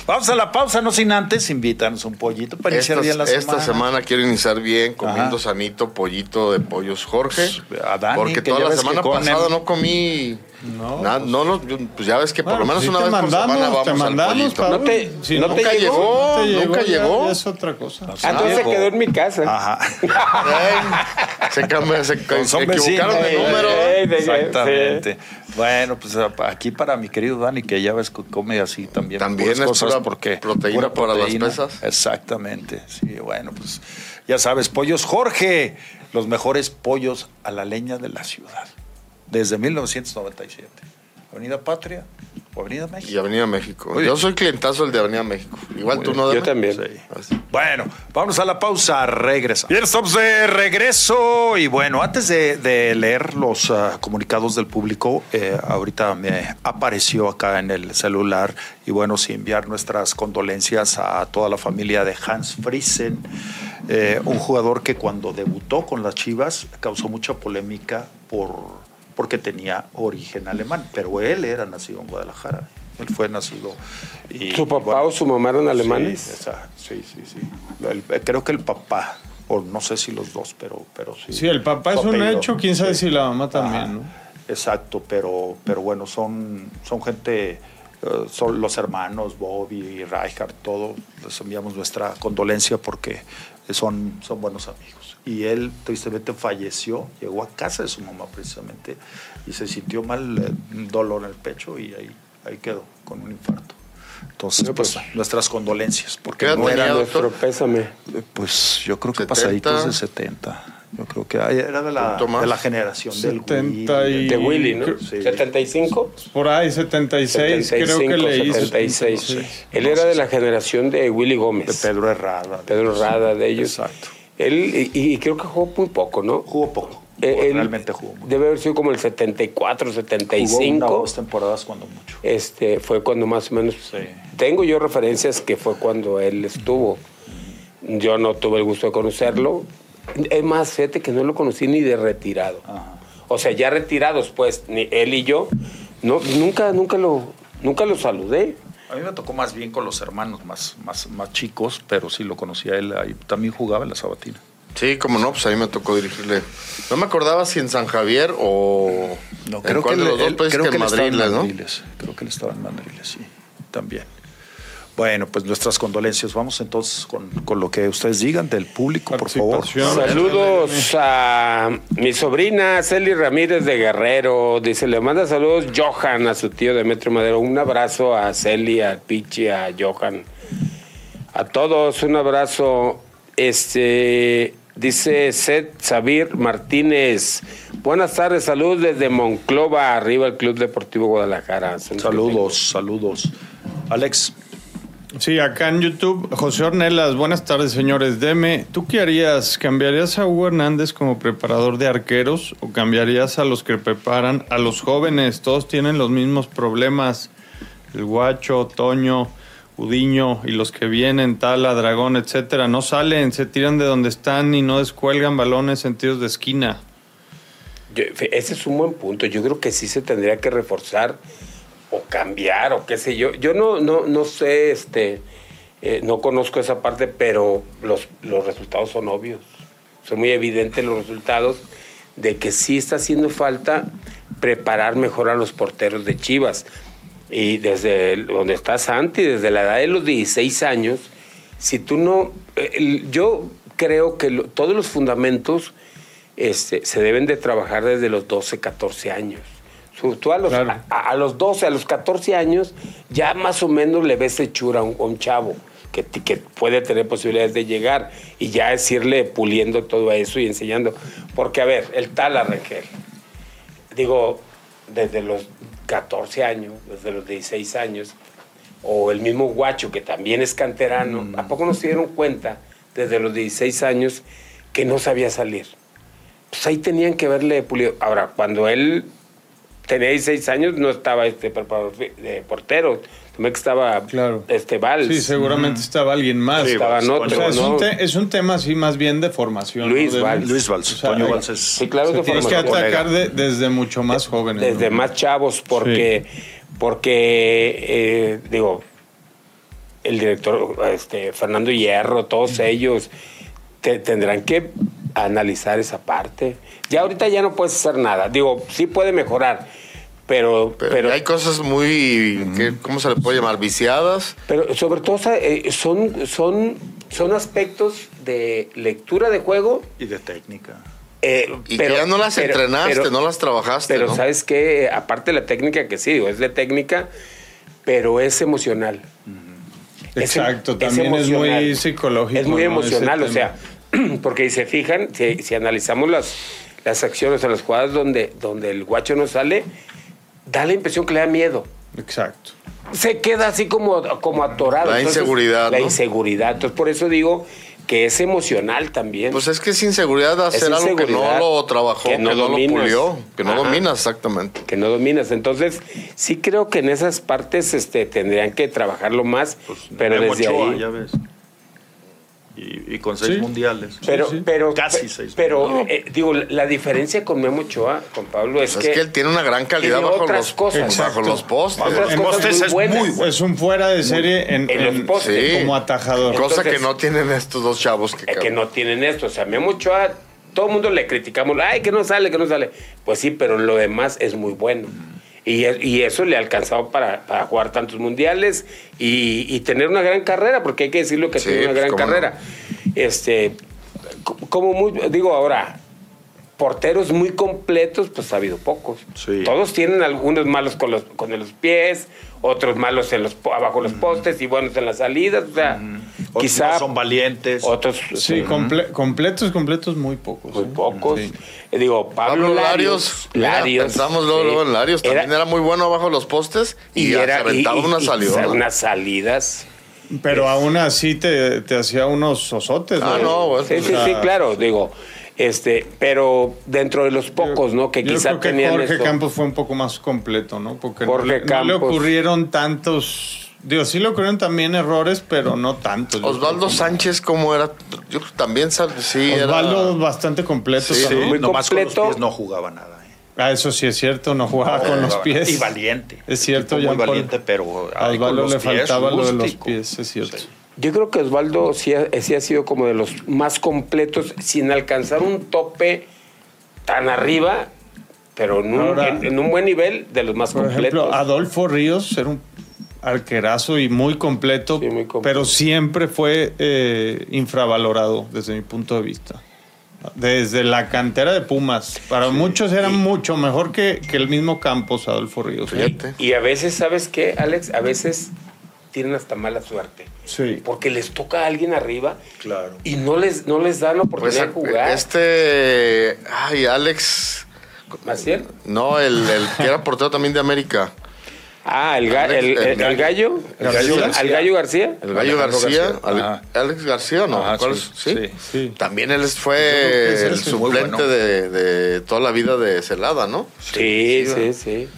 Vamos a la pausa, no sin antes, invítanos un pollito para iniciar bien la esta semana. semana quiero iniciar bien comiendo Ajá. sanito pollito de pollos Jorge. A Dani, porque que toda la semana pasada no comí. No, pues- no, yo- pues ya ves que por Bueno, lo menos sí una vez por mandamos, semana vamos te mandamos. No te- Si no te llegó, no te nunca llegó. ya es otra cosa. Ah, entonces se quedó en mi casa. Ajá. Ey, se cambió, se, Son se equivocaron de Eh, número. eh, de- Exactamente. Bueno, pues aquí para mi querido Dani, que ya ves que come así también. También es pura proteína para las pesas. Exactamente. Sí, bueno, pues ya sabes, Pollos Jorge, los mejores pollos a la leña de la ciudad. Desde 1997. Avenida Patria o Avenida México. Y Avenida México. Yo soy clientazo del de Avenida México. Igual Muy tú bien. no Yo también. Sí. Bueno, vamos a la pausa, regresa. Bien, estamos de regreso y bueno, antes de, de leer los ah, comunicados del público, eh, ahorita me apareció acá en el celular y bueno, sí enviar nuestras condolencias a toda la familia de Hans Friesen, eh, un jugador que cuando debutó con las Chivas causó mucha polémica por porque tenía origen alemán, pero él era nacido en Guadalajara. Él fue nacido. y, ¿Su papá bueno, o su mamá eran alemanes? Sí, esa- sí, sí, sí. El- eh, creo que el papá, o no sé si los dos, pero, pero sí. Sí, el papá es un hecho, quién sabe Sí. si la mamá también, Ajá, ¿no? Exacto, pero, pero bueno, son, son gente, eh, son los hermanos Bobby y Rijkaard, todos les enviamos nuestra condolencia porque son, son buenos amigos. Y él tristemente falleció, llegó a casa de su mamá precisamente y se sintió mal, eh, un dolor en el pecho y ahí, ahí quedó con un infarto. Entonces, pues, pues, nuestras condolencias, porque ¿Qué edad no era? Nuestro pésame. eh, pues yo creo que 70. pasaditos de 70. Yo creo que era de la, de la generación del 70 Willy, y- De Willy, ¿no? Sí. ¿75? Por ahí, 76, creo que leí. 76. 76. Él era de la generación de Willy de Gómez. Pedro Herrada. Pedro Rada, de ellos. Exacto. Él, y, y creo que jugó muy poco, ¿no? Jugó poco. Eh, Jugó- él realmente jugó mucho. Debe haber sido como el 74, Jugó una o 75. dos temporadas cuando mucho. Este, fue cuando más o menos. Sí. Tengo yo referencias que fue cuando él estuvo. Yo no tuve el gusto de conocerlo. Es más, fíjate que no lo conocí ni de retirado. Ajá. O sea, ya retirados, pues, ni él y yo, no, nunca, nunca lo, nunca lo saludé. A mí me tocó más bien con los hermanos más, más, más chicos, pero sí lo conocía él. Ahí también jugaba en la Sabatina. Sí, como no, pues a mí me tocó dirigirle. No me acordaba si en San Javier o. No, en creo que, cuál de él- los dos, pues creo que que en en Madrid, ¿no? Madriles. Creo que él estaba en Madriles, sí. También. Bueno, pues nuestras condolencias. Vamos entonces con, con lo que ustedes digan del público, por favor. Saludos a mi sobrina Celi Ramírez de Guerrero. Dice, le manda saludos Johan a su tío Demetrio Madero. Un abrazo a Celi, a Pichi, a Johan. A todos, un abrazo. Este dice Seth Sabir Martínez. Buenas tardes, saludos desde Monclova, arriba el Club Deportivo Guadalajara. Saludos, saludos. Alex, Sí, acá en YouTube, José Ornelas, buenas tardes, señores. Deme, ¿tú qué harías? ¿Cambiarías a Hugo Hernández como preparador de arqueros o cambiarías a los que preparan a los jóvenes? Todos tienen los mismos problemas. El Guacho, Toño, Udiño y los que vienen, Tala, Dragón, etcétera, no salen, se tiran de donde están y no descuelgan balones en tiros de esquina. Yo- ese es un buen punto. Yo creo que sí se tendría que reforzar cambiar o qué sé yo. Yo no, no, no sé, este, eh, no conozco esa parte, pero los, los resultados son obvios. Son muy evidentes los resultados de que sí está haciendo falta preparar mejor a los porteros de Chivas. Y desde donde está Santi, desde la edad de los 16 años, si tú no... eh, yo creo que todos los fundamentos este, se deben de trabajar desde los 12, 14 años. Su- Tú a los, Claro. a, a los 12, a los 14 años, ya más o menos le ves hechura a un, a un chavo que, que puede tener posibilidades de llegar y ya es irle puliendo todo eso y enseñando. Porque, a ver, el tal Arrangel, digo, desde los 14 años, desde los 16 años, o el mismo Guacho, que también es canterano, ¿a poco no se dieron cuenta desde los 16 años que no sabía salir? Pues ahí tenían que verle pulido. Ahora, cuando él tenía 16 años, no estaba este preparador de portero, también que estaba Claro. este Valls. Sí, seguramente estaba alguien más. Sí, Estaban Valls, O otros, sea, es, ¿no? un te- es un tema así más bien de formación. Luis ¿no? Valls. Luis Valls, O sea, Toño Valls es... Sí, claro, de Tienes que atacar de- desde mucho más jóvenes. desde ¿no? más chavos porque porque eh, digo el director este Fernando Hierro todos ellos te- tendrán que analizar esa parte ya ahorita ya no puedes hacer nada digo sí puede mejorar pero Pero, pero hay cosas muy, ¿qué- ¿cómo se le puede llamar? Viciadas. pero sobre todo eh, son son son aspectos de lectura de juego Y de técnica. eh, Y pero- que ya no las pero- entrenaste, pero- no las trabajaste. Pero ¿no? sabes que aparte de la técnica que sí, digo, es de técnica, pero es emocional. Es- Exacto, también es muy psicológico, Es muy ¿no? emocional, o sea, porque si se fijan, si, si analizamos las, las acciones o las jugadas donde, donde el guacho no sale, da la impresión que le da miedo. Exacto. Se queda así como, como atorado. La Entonces, inseguridad, La ¿no? inseguridad. Entonces, por eso digo que es emocional también. Pues es que es inseguridad Es hacer algo que no lo trabajó, que que no lo pulió, que no Ajá. dominas exactamente. que no dominas. Entonces, sí creo que en esas partes este, tendrían que trabajarlo más, Pues, pero desde Ochoa, ahí. ya ves. Y, y con seis Sí. mundiales. Pero, sí. pero, Casi seis. Pero, No. eh, digo, la diferencia con Memo Ochoa, con Pablo, es, Pues es que él tiene una gran calidad bajo otras los, cosas. bajo los postes. Otras En postes muy es buenas. muy bueno. Es un fuera de serie en, En los postes. Sí. como atajador. Cosa Entonces- que no tienen estos dos chavos que, eh, que no tienen esto. O sea, Memo Ochoa, todo el mundo le criticamos, ay, que no sale, que no sale. Pues sí, pero lo demás es muy bueno. Y, es- y eso le ha alcanzado para, para jugar tantos mundiales y, y tener una gran carrera, porque hay que decirlo que Sí, tiene una pues, gran no. carrera. Este, co- como muy, digo ahora, porteros muy completos, pues ha habido pocos. Sí. Todos tienen algunos malos con los, con los pies, otros malos en los, abajo los postes y buenos en las salidas. O sea, quizá no son valientes. otros Sí, comple- completos, completos muy pocos. muy ¿eh? pocos. Sí. Eh, digo, Pablo, Pablo Larios. Larios, mira, pensamos luego, sí. luego en Larios, también era, muy bueno bajo los postes y, se aventaba y- una y- salida. unas salidas. Pero aún así te, te hacía unos sosotes. Ah, no, bueno, Sí, sí, sí, claro, digo, este, pero dentro de los pocos, ¿no? Que Yo quizá creo que tenían Jorge eso. Campos fue un poco más completo, ¿no? Porque no Jorge le, no le Campos. ocurrieron tantos. Digo, sí le ocurrieron también errores, pero no tantos. Yo Osvaldo Sánchez, ¿cómo era? Yo creo que también sí Osvaldo era... bastante completo. Sí, también. muy Nomás con completo. los pies no jugaba nada. ¿eh? Ah, eso sí es cierto, no jugaba con los pies. Y valiente. Es cierto, Tipo muy valiente, pero A con Osvaldo le pies, faltaba lo de los rústico. pies, es cierto. Sí. Yo creo que Osvaldo sí ha, sí ha sido como de los más completos, sin alcanzar un tope tan arriba, pero en un, Ahora- en- en un buen nivel de los más Por completos. ejemplo, Adolfo Ríos era un arquerazo y muy completo, Sí, muy completo. pero siempre fue eh, infravalorado desde mi punto de vista. Desde la cantera de Pumas. Para muchos era mucho mejor que, que el mismo Campos, Adolfo Ríos. Fíjate. Y a veces, ¿sabes qué, Alex? A veces tienen hasta mala suerte. Sí. Porque les toca a alguien arriba Claro. y no les, no les dan la Pues, oportunidad de jugar. este... Ay, Alex... ¿Maciel? No, el, el que era portero también de América. Ah, el, ga- Alex- el, el- el el gallo. ¿El gallo, García. ¿Al gallo García? El Gallo García. García. Alex García, ¿no? Ajá, ¿Cuál sí, es? ¿Sí? sí. Sí. También él fue el suplente bueno. de, de toda la vida de Celada, ¿no? Sí, sí, sí.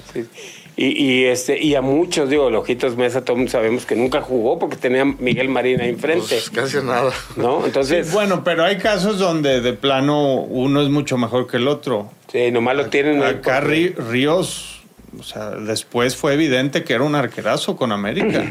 Y, y, este, y a muchos, digo, el Ojitos Mesa, todos sabemos que nunca jugó porque tenía Miguel Marín ahí enfrente. Pues casi nada. ¿No? Entonces, Sí, bueno, pero hay casos donde de plano uno es mucho mejor que el otro. sí, nomás lo tienen ahí Acá porque- Ríos, o sea, después fue evidente que era un arquerazo con América.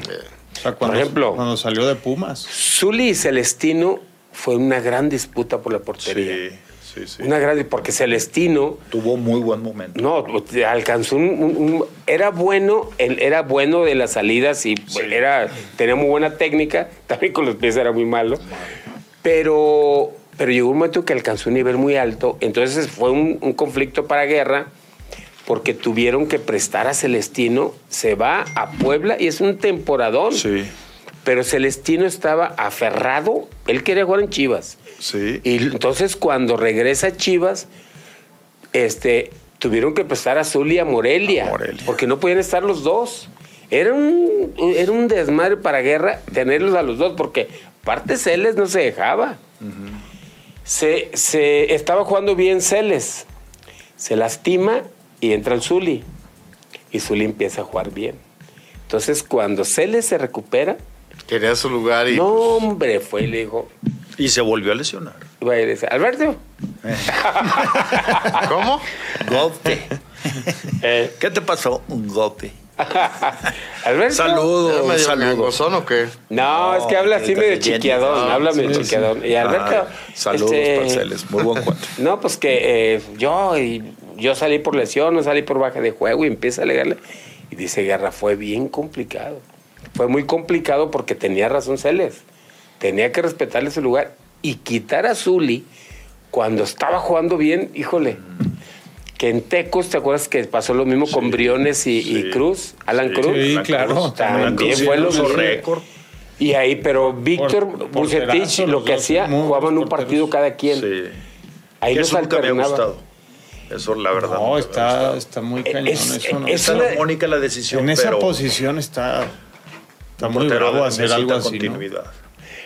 O sea, cuando, ejemplo. cuando salió de Pumas. Zuli y Celestino fue una gran disputa por la portería. Sí, sí, sí. Una gran, porque Celestino Tuvo muy buen momento. no alcanzó un, un- un- era bueno, era bueno de las salidas y era tenía muy buena técnica, también con los pies era muy malo. Pero pero llegó un momento que alcanzó un nivel muy alto, entonces fue un, un conflicto para guerra porque tuvieron que prestar a Celestino, se va a Puebla y es un temporadón. Sí, Pero Celestino estaba aferrado, él quería jugar en Chivas. Sí. Y entonces cuando regresa a Chivas, este, tuvieron que prestar a Zuli y a Morelia, A Morelia. porque no podían estar los dos. Era un, era un desmadre para guerra tenerlos a los dos, porque aparte Celes no se dejaba. se, se estaba jugando bien Celes, se lastima y entra el Zuli. Y Zuli empieza a jugar bien. Entonces cuando Celes se recupera, Quería su lugar y. no hombre, fue y le dijo, Y se volvió a lesionar. iba a decir, Alberto, ¿Cómo? Golpe. eh, ¿Qué te pasó? Un golpe. Alberto. ¿Era Saludos, saludos. o qué? No, No, es que habla así medio chiquiadón, No, habla medio sí, sí. chiquiadón. Y Alberto. Ah, saludos, este, parceles. Muy buen cuento. No, pues que eh, yo, y yo salí por lesión, no salí por baja de juego y empieza a alegarle. Y dice Guerra, fue bien complicado. Fue muy complicado porque tenía razón Celes. Tenía que respetarle su lugar y quitar a Zuli cuando estaba jugando bien, híjole. Que en Tecos, ¿te acuerdas que pasó lo mismo con Briones y, Cruz? Alan sí, Cruz. Sí, La claro. Cruz, También Cruz fue lo mismo. récord. Y ahí, pero Víctor Bucetich lo que hacía, jugaban un partido cada quien. Sí. Ahí eso ha alternaba. gustado. Eso, la verdad. No, está, está muy Es- cañón. eso no. es Está una- armónica la decisión, en esa pero posición está, portero bravo hacer algo así. ¿no? continuidad.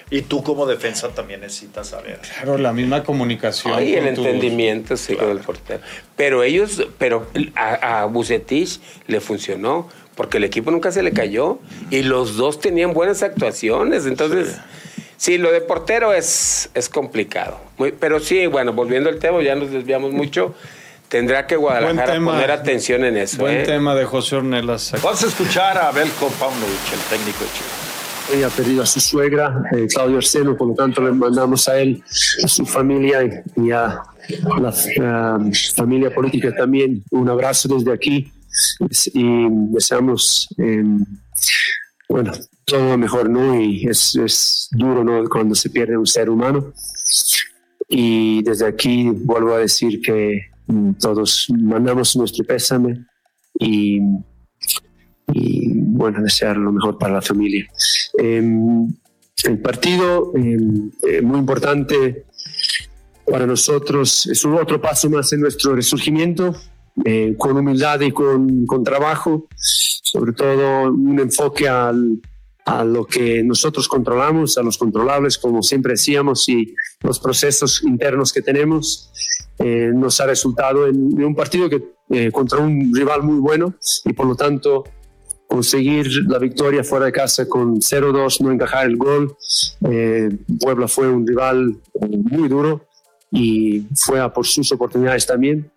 Y tú como defensa también necesitas saber. Claro, la misma comunicación. Ay, el entendimiento, sí, con el portero. Pero ellos, pero a, a Bucetich le funcionó, porque el equipo nunca se le cayó y los dos tenían buenas actuaciones. Entonces, sí, lo de portero es, es complicado. Muy- pero sí, bueno, volviendo al tema, ya nos desviamos mucho. Tendrá que Guadalajara Buen tema. poner atención en eso. Buen ¿eh? tema de José Ornelas. Vamos a escuchar a Belko Paunovic, el técnico de Chivas. Ella ha perdido a su suegra, eh, Claudio Arseno, por lo tanto le mandamos a él, a su familia y, a la eh, familia política también un abrazo desde aquí y deseamos, eh, bueno, todo lo mejor, ¿no? Y es, es duro, ¿no? Cuando se pierde un ser humano. Y desde aquí vuelvo a decir que todos mandamos nuestro pésame y y bueno, desear lo mejor para la familia. Eh, el partido, eh, eh, muy importante para nosotros, es un otro paso más en nuestro resurgimiento, eh, con humildad y con, con trabajo, sobre todo un enfoque al, a lo que nosotros controlamos, a los controlables, como siempre decíamos, y los procesos internos que tenemos. Eh, nos ha resultado en, un partido que, eh, contra un rival muy bueno y por lo tanto conseguir la victoria fuera de casa con 0-2, no encajar el gol. Eh, Puebla fue un rival eh, muy duro y fue a por sus oportunidades también.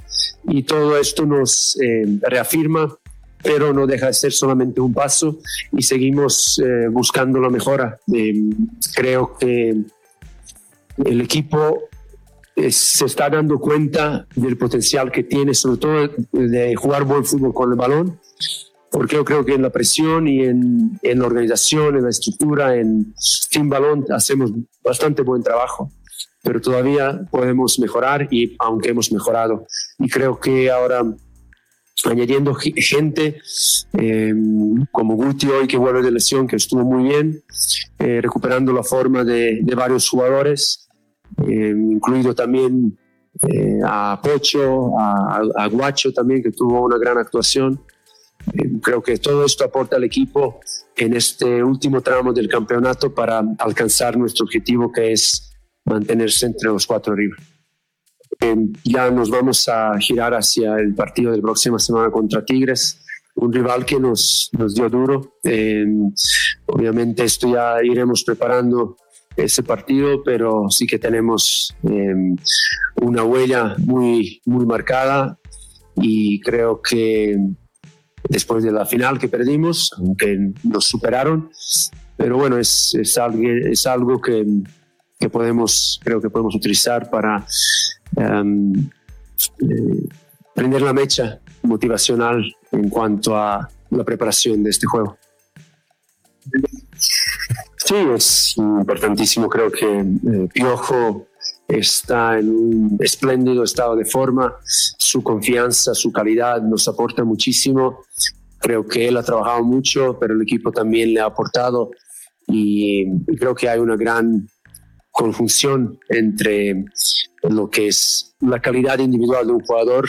Y todo esto nos reafirma, pero no deja de ser solamente un paso y seguimos eh, buscando la mejora. Eh, creo que el equipo eh, se está dando cuenta del potencial que tiene, sobre todo de jugar buen fútbol con el balón porque yo creo que en la presión y en, en la organización, en la estructura, en sin balón, hacemos bastante buen trabajo, pero todavía podemos mejorar y aunque hemos mejorado. Y creo que ahora añadiendo ge- gente eh, como Guti hoy que vuelve de lesión, que estuvo muy bien, eh, recuperando la forma de, de varios jugadores, eh, incluido también eh, a Pocho, a, a Guacho también, que tuvo una gran actuación. Eh, creo que todo esto aporta al equipo en este último tramo del campeonato para alcanzar nuestro objetivo que es mantenerse entre los cuatro arriba. Eh, ya nos vamos a girar hacia el partido de la próxima semana contra Tigres, un rival que nos, nos dio duro. Eh, obviamente esto ya iremos preparando ese partido, pero sí que tenemos eh, una huella muy, muy marcada y creo que después de la final que perdimos, aunque nos superaron. Pero bueno, es, es algo, es algo que, que podemos, creo que podemos utilizar para em, eh, prender la mecha motivacional en cuanto a la preparación de este juego. Sí, es importantísimo. Creo que eh, Piojo está en un espléndido estado de forma. Su confianza, su calidad nos aporta muchísimo. Creo que él ha trabajado mucho, pero el equipo también le ha aportado y creo que hay una gran conjunción entre lo que es la calidad individual de un jugador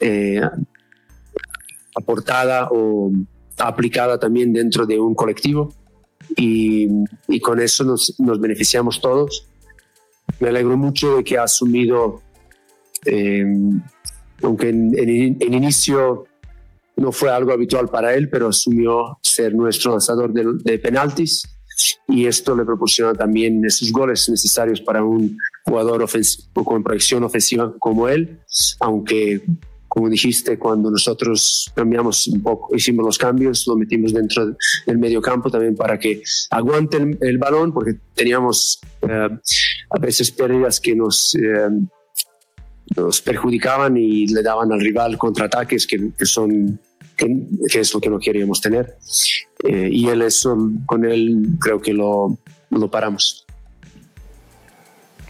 eh, aportada o aplicada también dentro de un colectivo y, y con eso nos, nos, beneficiamos todos. Me alegro mucho de que ha asumido, eh, aunque en, en, en, inicio no fue algo habitual para él, pero asumió ser nuestro lanzador de, de penaltis y esto le proporciona también esos goles necesarios para un jugador con proyección ofensiva como él, aunque como dijiste, cuando nosotros cambiamos un poco, hicimos los cambios, lo metimos dentro del medio campo también para que aguante el, el balón, porque teníamos eh, a veces pérdidas que nos, eh, nos perjudicaban y le daban al rival contraataques que, que son que, que, es lo que no queríamos tener. Eh, y él eso, con él creo que lo, lo paramos.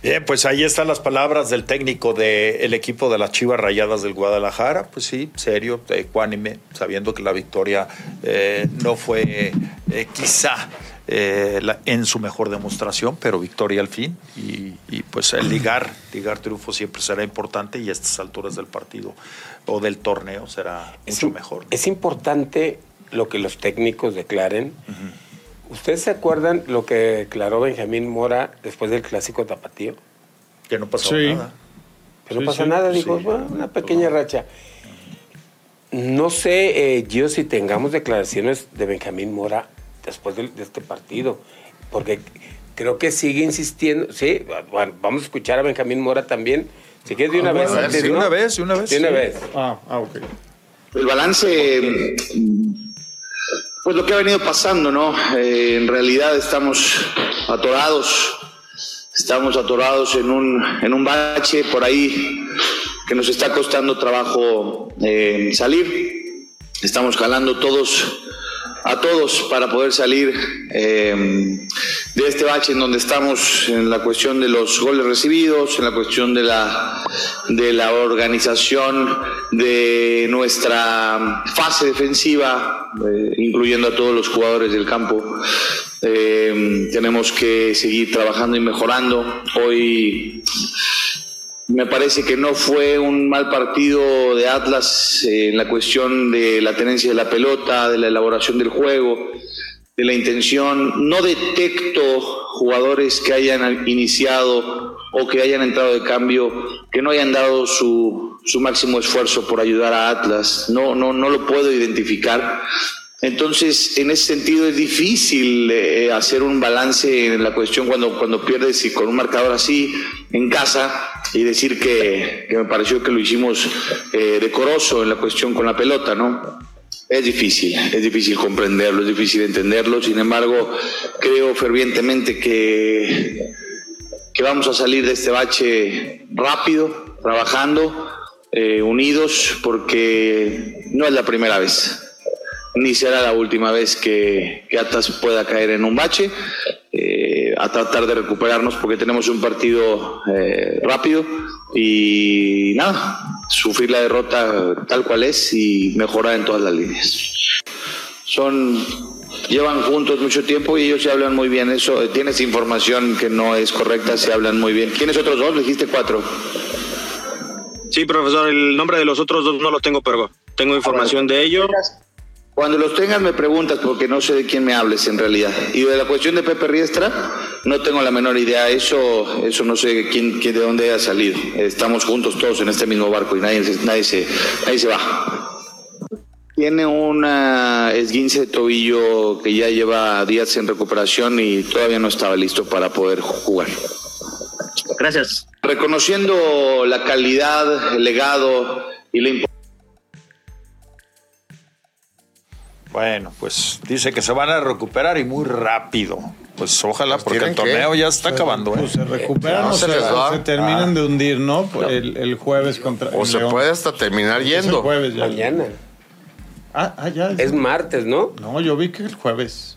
Bien, pues ahí están las palabras del técnico del equipo de las Chivas Rayadas del Guadalajara. Pues sí, serio, ecuánime, sabiendo que la victoria eh, no fue eh, quizá eh, la, en su mejor demostración, pero victoria al fin. Y, y, pues el ligar, ligar triunfo siempre será importante y a estas alturas del partido o del torneo será es, mucho mejor. Es importante lo que los técnicos declaren. Uh -huh. ¿Ustedes se acuerdan lo que declaró Benjamín Mora después del clásico tapatío? Que no pasó sí. nada. Que no sí, sí, nada, dijo, bueno, una pequeña racha. No sé, eh, yo, si tengamos declaraciones de Benjamín Mora después de, de, este partido, porque creo que sigue insistiendo. Sí, bueno, vamos a escuchar a Benjamín Mora también. Si quieres de una ah, vez. Antes, de ¿no? una vez, de una vez. De una vez. Ah, ah, ok. El balance pues lo que ha venido pasando, ¿no? Eh, en realidad estamos atorados, estamos atorados en un, en un bache por ahí que nos está costando trabajo eh, salir. Estamos jalando todos a todos para poder salir eh, de este bache en donde estamos en la cuestión de los goles recibidos, en la cuestión de la, de la organización de nuestra fase defensiva, eh, incluyendo a todos los jugadores del campo. Eh, tenemos que seguir trabajando y mejorando. Hoy me parece que no fue un mal partido de Atlas eh, en la cuestión de la tenencia de la pelota, de la elaboración del juego, de la intención. No detecto jugadores que hayan iniciado o que hayan entrado de cambio, que no hayan dado su, su máximo esfuerzo por ayudar a Atlas. No, no, no lo puedo identificar. Entonces, en ese sentido es difícil eh, hacer un balance en la cuestión cuando, cuando pierdes y con un marcador así en casa y decir que, que me pareció que lo hicimos eh, decoroso en la cuestión con la pelota, ¿no? Es difícil, es difícil comprenderlo, es difícil entenderlo, sin embargo, creo fervientemente que, que vamos a salir de este bache rápido, trabajando, eh, unidos, porque no es la primera vez ni será la última vez que, que Atlas pueda caer en un bache. Eh, a tratar de recuperarnos porque tenemos un partido eh, rápido y nada, sufrir la derrota tal cual es y mejorar en todas las líneas. Son llevan juntos mucho tiempo y ellos se hablan muy bien. Eso tienes información que no es correcta, se hablan muy bien. ¿Quiénes otros dos? Dijiste cuatro. Sí, profesor, el nombre de los otros dos no los tengo, pero tengo información de ellos. Cuando los tengas me preguntas porque no sé de quién me hables en realidad. Y de la cuestión de Pepe Riestra, no tengo la menor idea. Eso, eso no sé quién, quién de dónde haya salido. Estamos juntos todos en este mismo barco y nadie, nadie, se, nadie se va. Tiene una esguince de tobillo que ya lleva días en recuperación y todavía no estaba listo para poder jugar. Gracias. Reconociendo la calidad, el legado y la importancia Bueno, pues dice que se van a recuperar y muy rápido. Pues ojalá, Pues porque el que. torneo ya está acabando. ¿eh? Pues se recuperan no o se se, les va. se terminan de hundir, ¿no? Pues El, el jueves contra O el se León. puede hasta terminar Es el yendo. jueves ya. Mañana. Ah, ah, ya. Es martes, ¿no? No, yo vi que el jueves.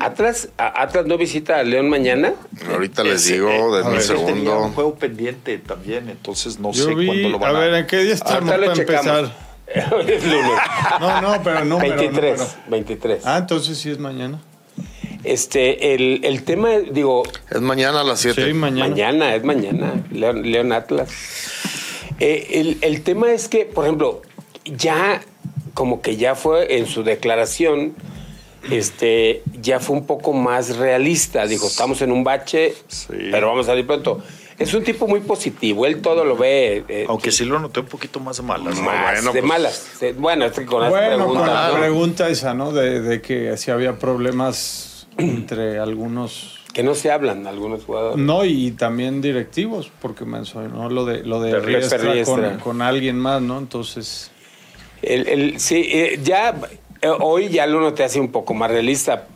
Atlas, a- Atlas no visita a León mañana. Ahorita les Ese, digo, eh, de ver, yo tenía segundo. un juego pendiente también, entonces no Yo sé vi, cuándo lo van a a... ver, ¿en qué día estamos para lo es lunes. No, no, pero número, 23. número. 23. Ah, entonces sí es mañana. Este, el, el tema, digo, Es mañana a las 7. Sí, mañana. Mañana, es mañana, León, León Atlas. Eh, el, el tema es que, por ejemplo, ya como que ya fue en su declaración, este, ya fue un poco más realista. Dijo, estamos en un bache, Sí. pero vamos a salir pronto. Es un tipo muy positivo, él todo lo ve eh, Aunque sí lo noté un poquito más de malas. bueno, de pues- malas. Eh, Bueno, es que con esa Bueno, pregunta, con la ¿no? pregunta esa, ¿no? De, de que si había problemas entre algunos. que no se hablan algunos jugadores. No, y también directivos, porque mencionó lo de lo de, De Riestra Riestra. con, con alguien más, ¿no? Entonces. El, el- sí, eh, ya eh, hoy ya uno te hace un poco más realista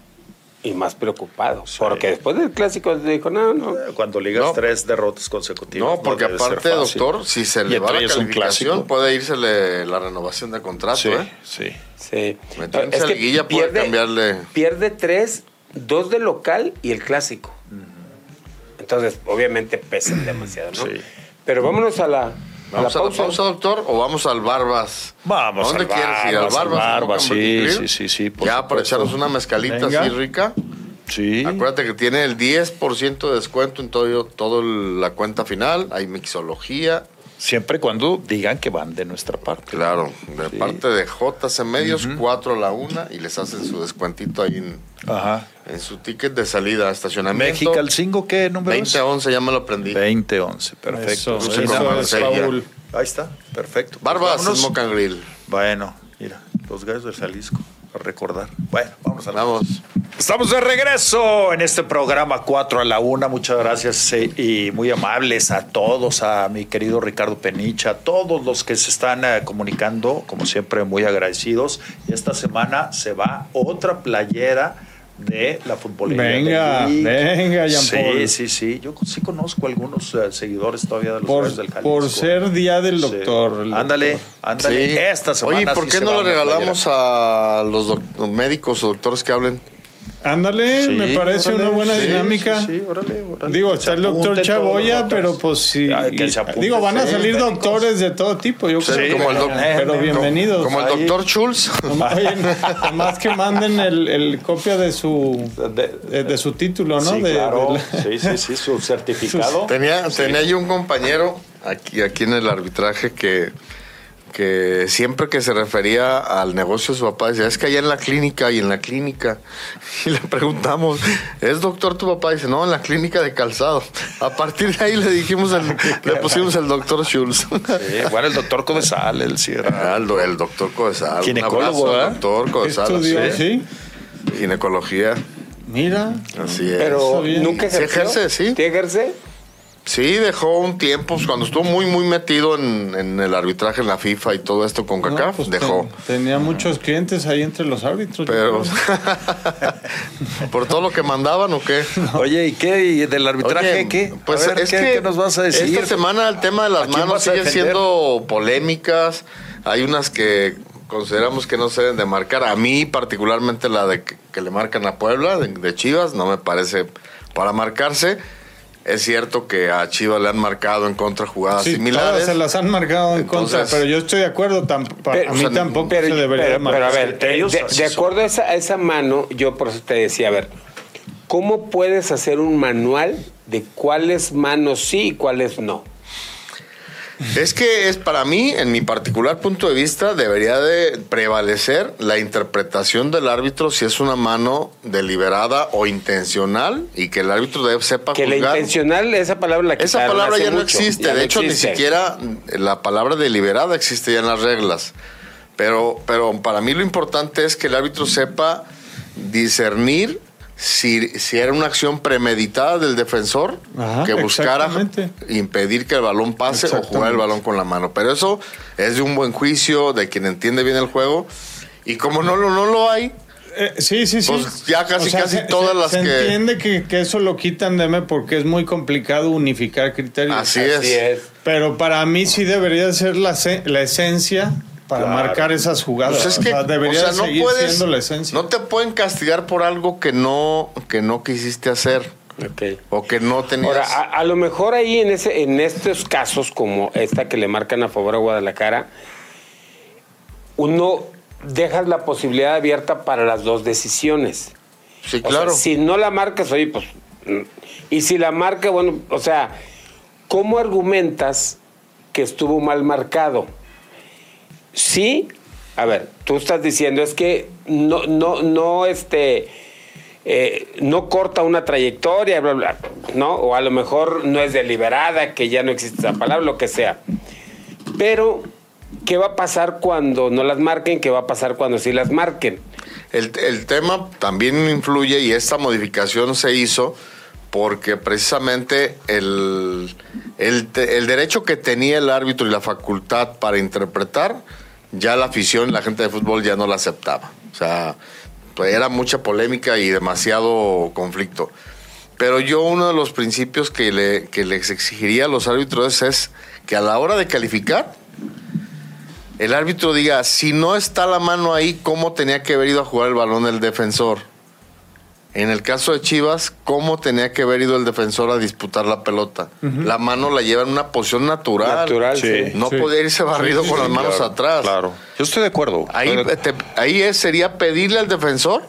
y más preocupado. Porque después del clásico dijo, no, no. Cuando ligas No. tres derrotas consecutivas. No, porque debe ser aparte, fácil. doctor, si se Y le va la calificación, clásico. puede irse la renovación de contrato, Sí, ¿eh? sí. Sí. Metiéndose a liguilla puede cambiarle. Pierde tres, dos de local y el clásico. Entonces, obviamente pesan demasiado, ¿no? Sí. Pero vámonos a la, ¿Vamos la a la pausa. pausa, doctor, o vamos al Barbas? Vamos ¿A ¿Dónde al quieres ir? ¿Al Barbas, al Barbas? Barbas, ¿En sí, sí, sí, sí, por Ya, para echarnos una mezcalita Venga. así rica. Sí. Acuérdate que tiene el 10% de descuento en todo, todo la cuenta final. Hay mixología. Siempre y cuando digan que van de nuestra parte. Claro, de Sí. parte de JC Medios, 4 a la 1 y les hacen su descuentito ahí en, Ajá. en su ticket de salida, estacionamiento. México al 5, ¿qué número 20 a 11, ya me lo aprendí. 20-11, perfecto. Eso, eso es. Paul. Ahí está, perfecto. Barbas, Grill. Bueno, mira, los gallos del Jalisco, a recordar. Bueno, vamos a Vamos. Estamos de regreso en este programa 4 a la 1. Muchas gracias eh, y muy amables a todos, a mi querido Ricardo Penicha, a todos los que se están eh, comunicando, como siempre, muy agradecidos. Y esta semana se va otra playera de la futbolera. Venga, venga, Jean Sí, Paul. sí, sí. Yo sí conozco algunos eh, seguidores todavía de los Por, del Jalisco. por ser día del Sí. doctor. Ándale, ándale. Sí. Esta semana. Oye, ¿por sí qué se no le regalamos a los doc- médicos o doctores que hablen? Ándale, Sí, me parece órale, una buena sí, dinámica. Sí, sí, órale, órale. Digo, está el doctor Chaboya, pero pues sí. Que se apunten, digo, van a salir doctores de todo tipo, yo creo. Sí, como el doc- Pero bienvenidos. Como el doctor Schulz. Oye, además que manden el, el copia de su de, de su título, ¿no? Sí, De- claro. de la- Sí, sí, sí, su certificado. Tenía, tenía yo un compañero aquí, aquí en el arbitraje que, que siempre que se refería al negocio de su papá decía, es que allá en la clínica y en la clínica. Y le preguntamos, ¿es doctor tu papá? dice, no, en la clínica de calzado. A partir de ahí le dijimos, el- le pusimos el doctor Schulz. Sí, bueno, el doctor Codesal, él sí era. Ah, el, do- el doctor Codesal. Ginecólogo, abrazo ¿verdad? doctor Codesal. sí. es. Ginecología, Mira, así es. Pero nunca Sí ejerció. ejerce, sí. ¿Sí ejerce? Sí, dejó un tiempo, pues, cuando estuvo muy, muy metido en, en el arbitraje en la FIFA y todo esto con no, CACAF, pues, dejó. ten- tenía muchos clientes ahí entre los árbitros. Pero. ¿por todo lo que mandaban o qué? Oye, ¿y qué? ¿Y del arbitraje Oye, qué? Pues A ver, es ¿qué, que qué nos vas a decir? esta semana el tema de ¿A las manos sigue siendo polémicas. Hay unas que consideramos que no se deben de marcar. A mí particularmente la de que, que le marcan a Puebla, de, de Chivas, no me parece para marcarse. Es cierto que a Chivas le han marcado en contra jugadas Sí, similares. todas se las han marcado en contra, pero yo estoy de acuerdo. Pero- a mí o sea, tampoco Pero, se debería pero- de marcar. pero a ver, Ellos de, de acuerdo a esa, a esa mano, yo por eso te decía, a ver, ¿cómo puedes hacer un manual de cuáles manos sí y cuáles no? Es que es para mí, en mi particular punto de vista, debería de prevalecer la interpretación del árbitro si es una mano deliberada o intencional y que el árbitro debe, sepa Que la intencional, esa palabra la Esa palabra ya no mucho, existe. ya de no hecho, existe. ni siquiera la palabra deliberada existe ya en las reglas. Pero, pero para mí lo importante es que el árbitro sepa discernir si, si era una acción premeditada del defensor Ajá, que buscara impedir que el balón pase o jugar el balón con la mano. Pero eso es de un buen juicio, de quien entiende bien el juego. Y como no, lo- no lo hay, Eh, sí, sí, sí. Pues ya casi, casi se- todas se- las se que- entiende que, que eso lo quitan de M porque es muy complicado unificar criterios. así, Así es. es. Pero para mí sí debería ser la, se- la esencia para Claro. marcar esas jugadas. Pues es que, o sea, debería o sea, no seguir puedes, siendo la esencia. no te pueden castigar por algo que no, que no quisiste hacer Ok. o que no tenías. Ahora, a, a lo mejor ahí en ese, en estos casos como esta que le marcan a favor a Guadalajara, uno dejas la posibilidad abierta para las dos decisiones. sí, O sea, claro. si no la marcas, oye, pues. Y si la marca, bueno, o sea, ¿cómo argumentas que estuvo mal marcado? Sí, a ver, tú estás diciendo es que no, no, no, este, eh, no corta una trayectoria, bla, bla, ¿no? O a lo mejor no es deliberada, que ya no existe esa palabra, lo que sea. Pero, ¿qué va a pasar cuando no las marquen? ¿Qué va a pasar cuando sí las marquen? El, el tema también influye y esta modificación se hizo porque precisamente el, el, el derecho que tenía el árbitro y la facultad para interpretar, ya la afición, la gente de fútbol ya no la aceptaba. O sea, era mucha polémica y demasiado conflicto. Pero yo uno de los principios que, le, que les exigiría a los árbitros es que a la hora de calificar, el árbitro diga, si no está la mano ahí, ¿cómo tenía que haber ido a jugar el balón el defensor? En el caso de Chivas, ¿cómo tenía que haber ido el defensor a disputar la pelota? La mano la lleva en una posición natural. Natural, sí. No Sí. podía irse barrido con las manos Claro, atrás. Claro. Yo estoy de acuerdo. Ahí, Pero- te- ahí es- sería pedirle al defensor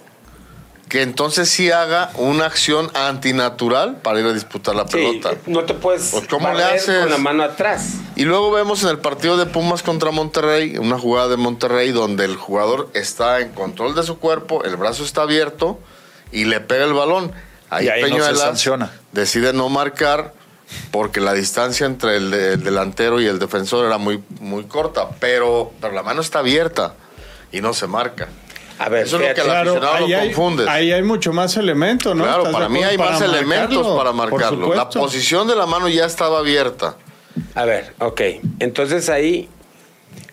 que entonces sí haga una acción antinatural para ir a disputar la Sí, pelota. no te puedes Pues, ¿cómo le haces? con la mano atrás. Y luego vemos en el partido de Pumas contra Monterrey, una jugada de Monterrey donde el jugador está en control de su cuerpo, el brazo está abierto y le pega el balón. Ahí, Y ahí no se sanciona. decide no marcar porque la distancia entre el, de- el delantero y el defensor era muy, muy corta, pero, pero la mano está abierta y no se marca. A ver, Eso es lo que al aficionado ahí lo hay, confundes. ahí hay mucho más elementos, ¿no? Claro, ¿Estás de para mí hay más elementos para marcarlo. La posición de la mano ya estaba abierta. A ver, ok. Entonces ahí,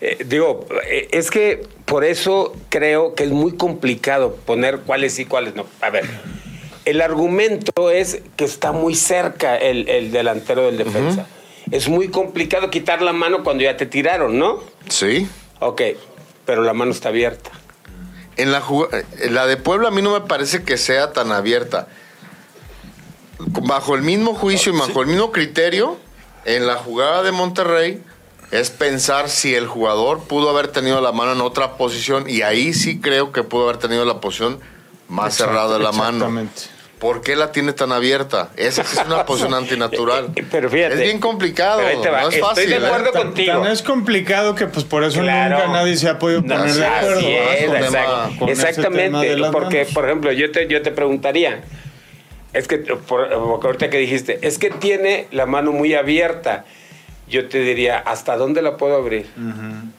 eh, digo, eh, es que por eso creo que es muy complicado poner cuáles sí, cuáles no. A ver, el argumento es que está muy cerca el, el delantero del defensa. Es muy complicado quitar la mano cuando ya te tiraron, ¿no? Sí. Ok, pero la mano está abierta. En la, en la de Puebla a mí no me parece que sea tan abierta. Bajo el mismo juicio y bajo el mismo criterio, en la jugada de Monterrey es pensar si el jugador pudo haber tenido la mano en otra posición y ahí sí creo que pudo haber tenido la posición más Exacto, cerrada de la mano. exactamente. ¿Por qué la tiene tan abierta? Esa es una posición antinatural. Pero fíjate, es bien complicado, pero va. no es Estoy fácil. de ¿eh? acuerdo Tan- contigo. tan es complicado que pues por eso Claro. nunca nadie se ha podido No, poner de así acuerdo. es, ¿verdad? Con exact- tema- con ese tema exactamente. Porque, manos. por ejemplo, yo te, yo te preguntaría, es que, por, ahorita que dijiste, es que tiene la mano muy abierta. Yo te diría, ¿hasta dónde la puedo abrir?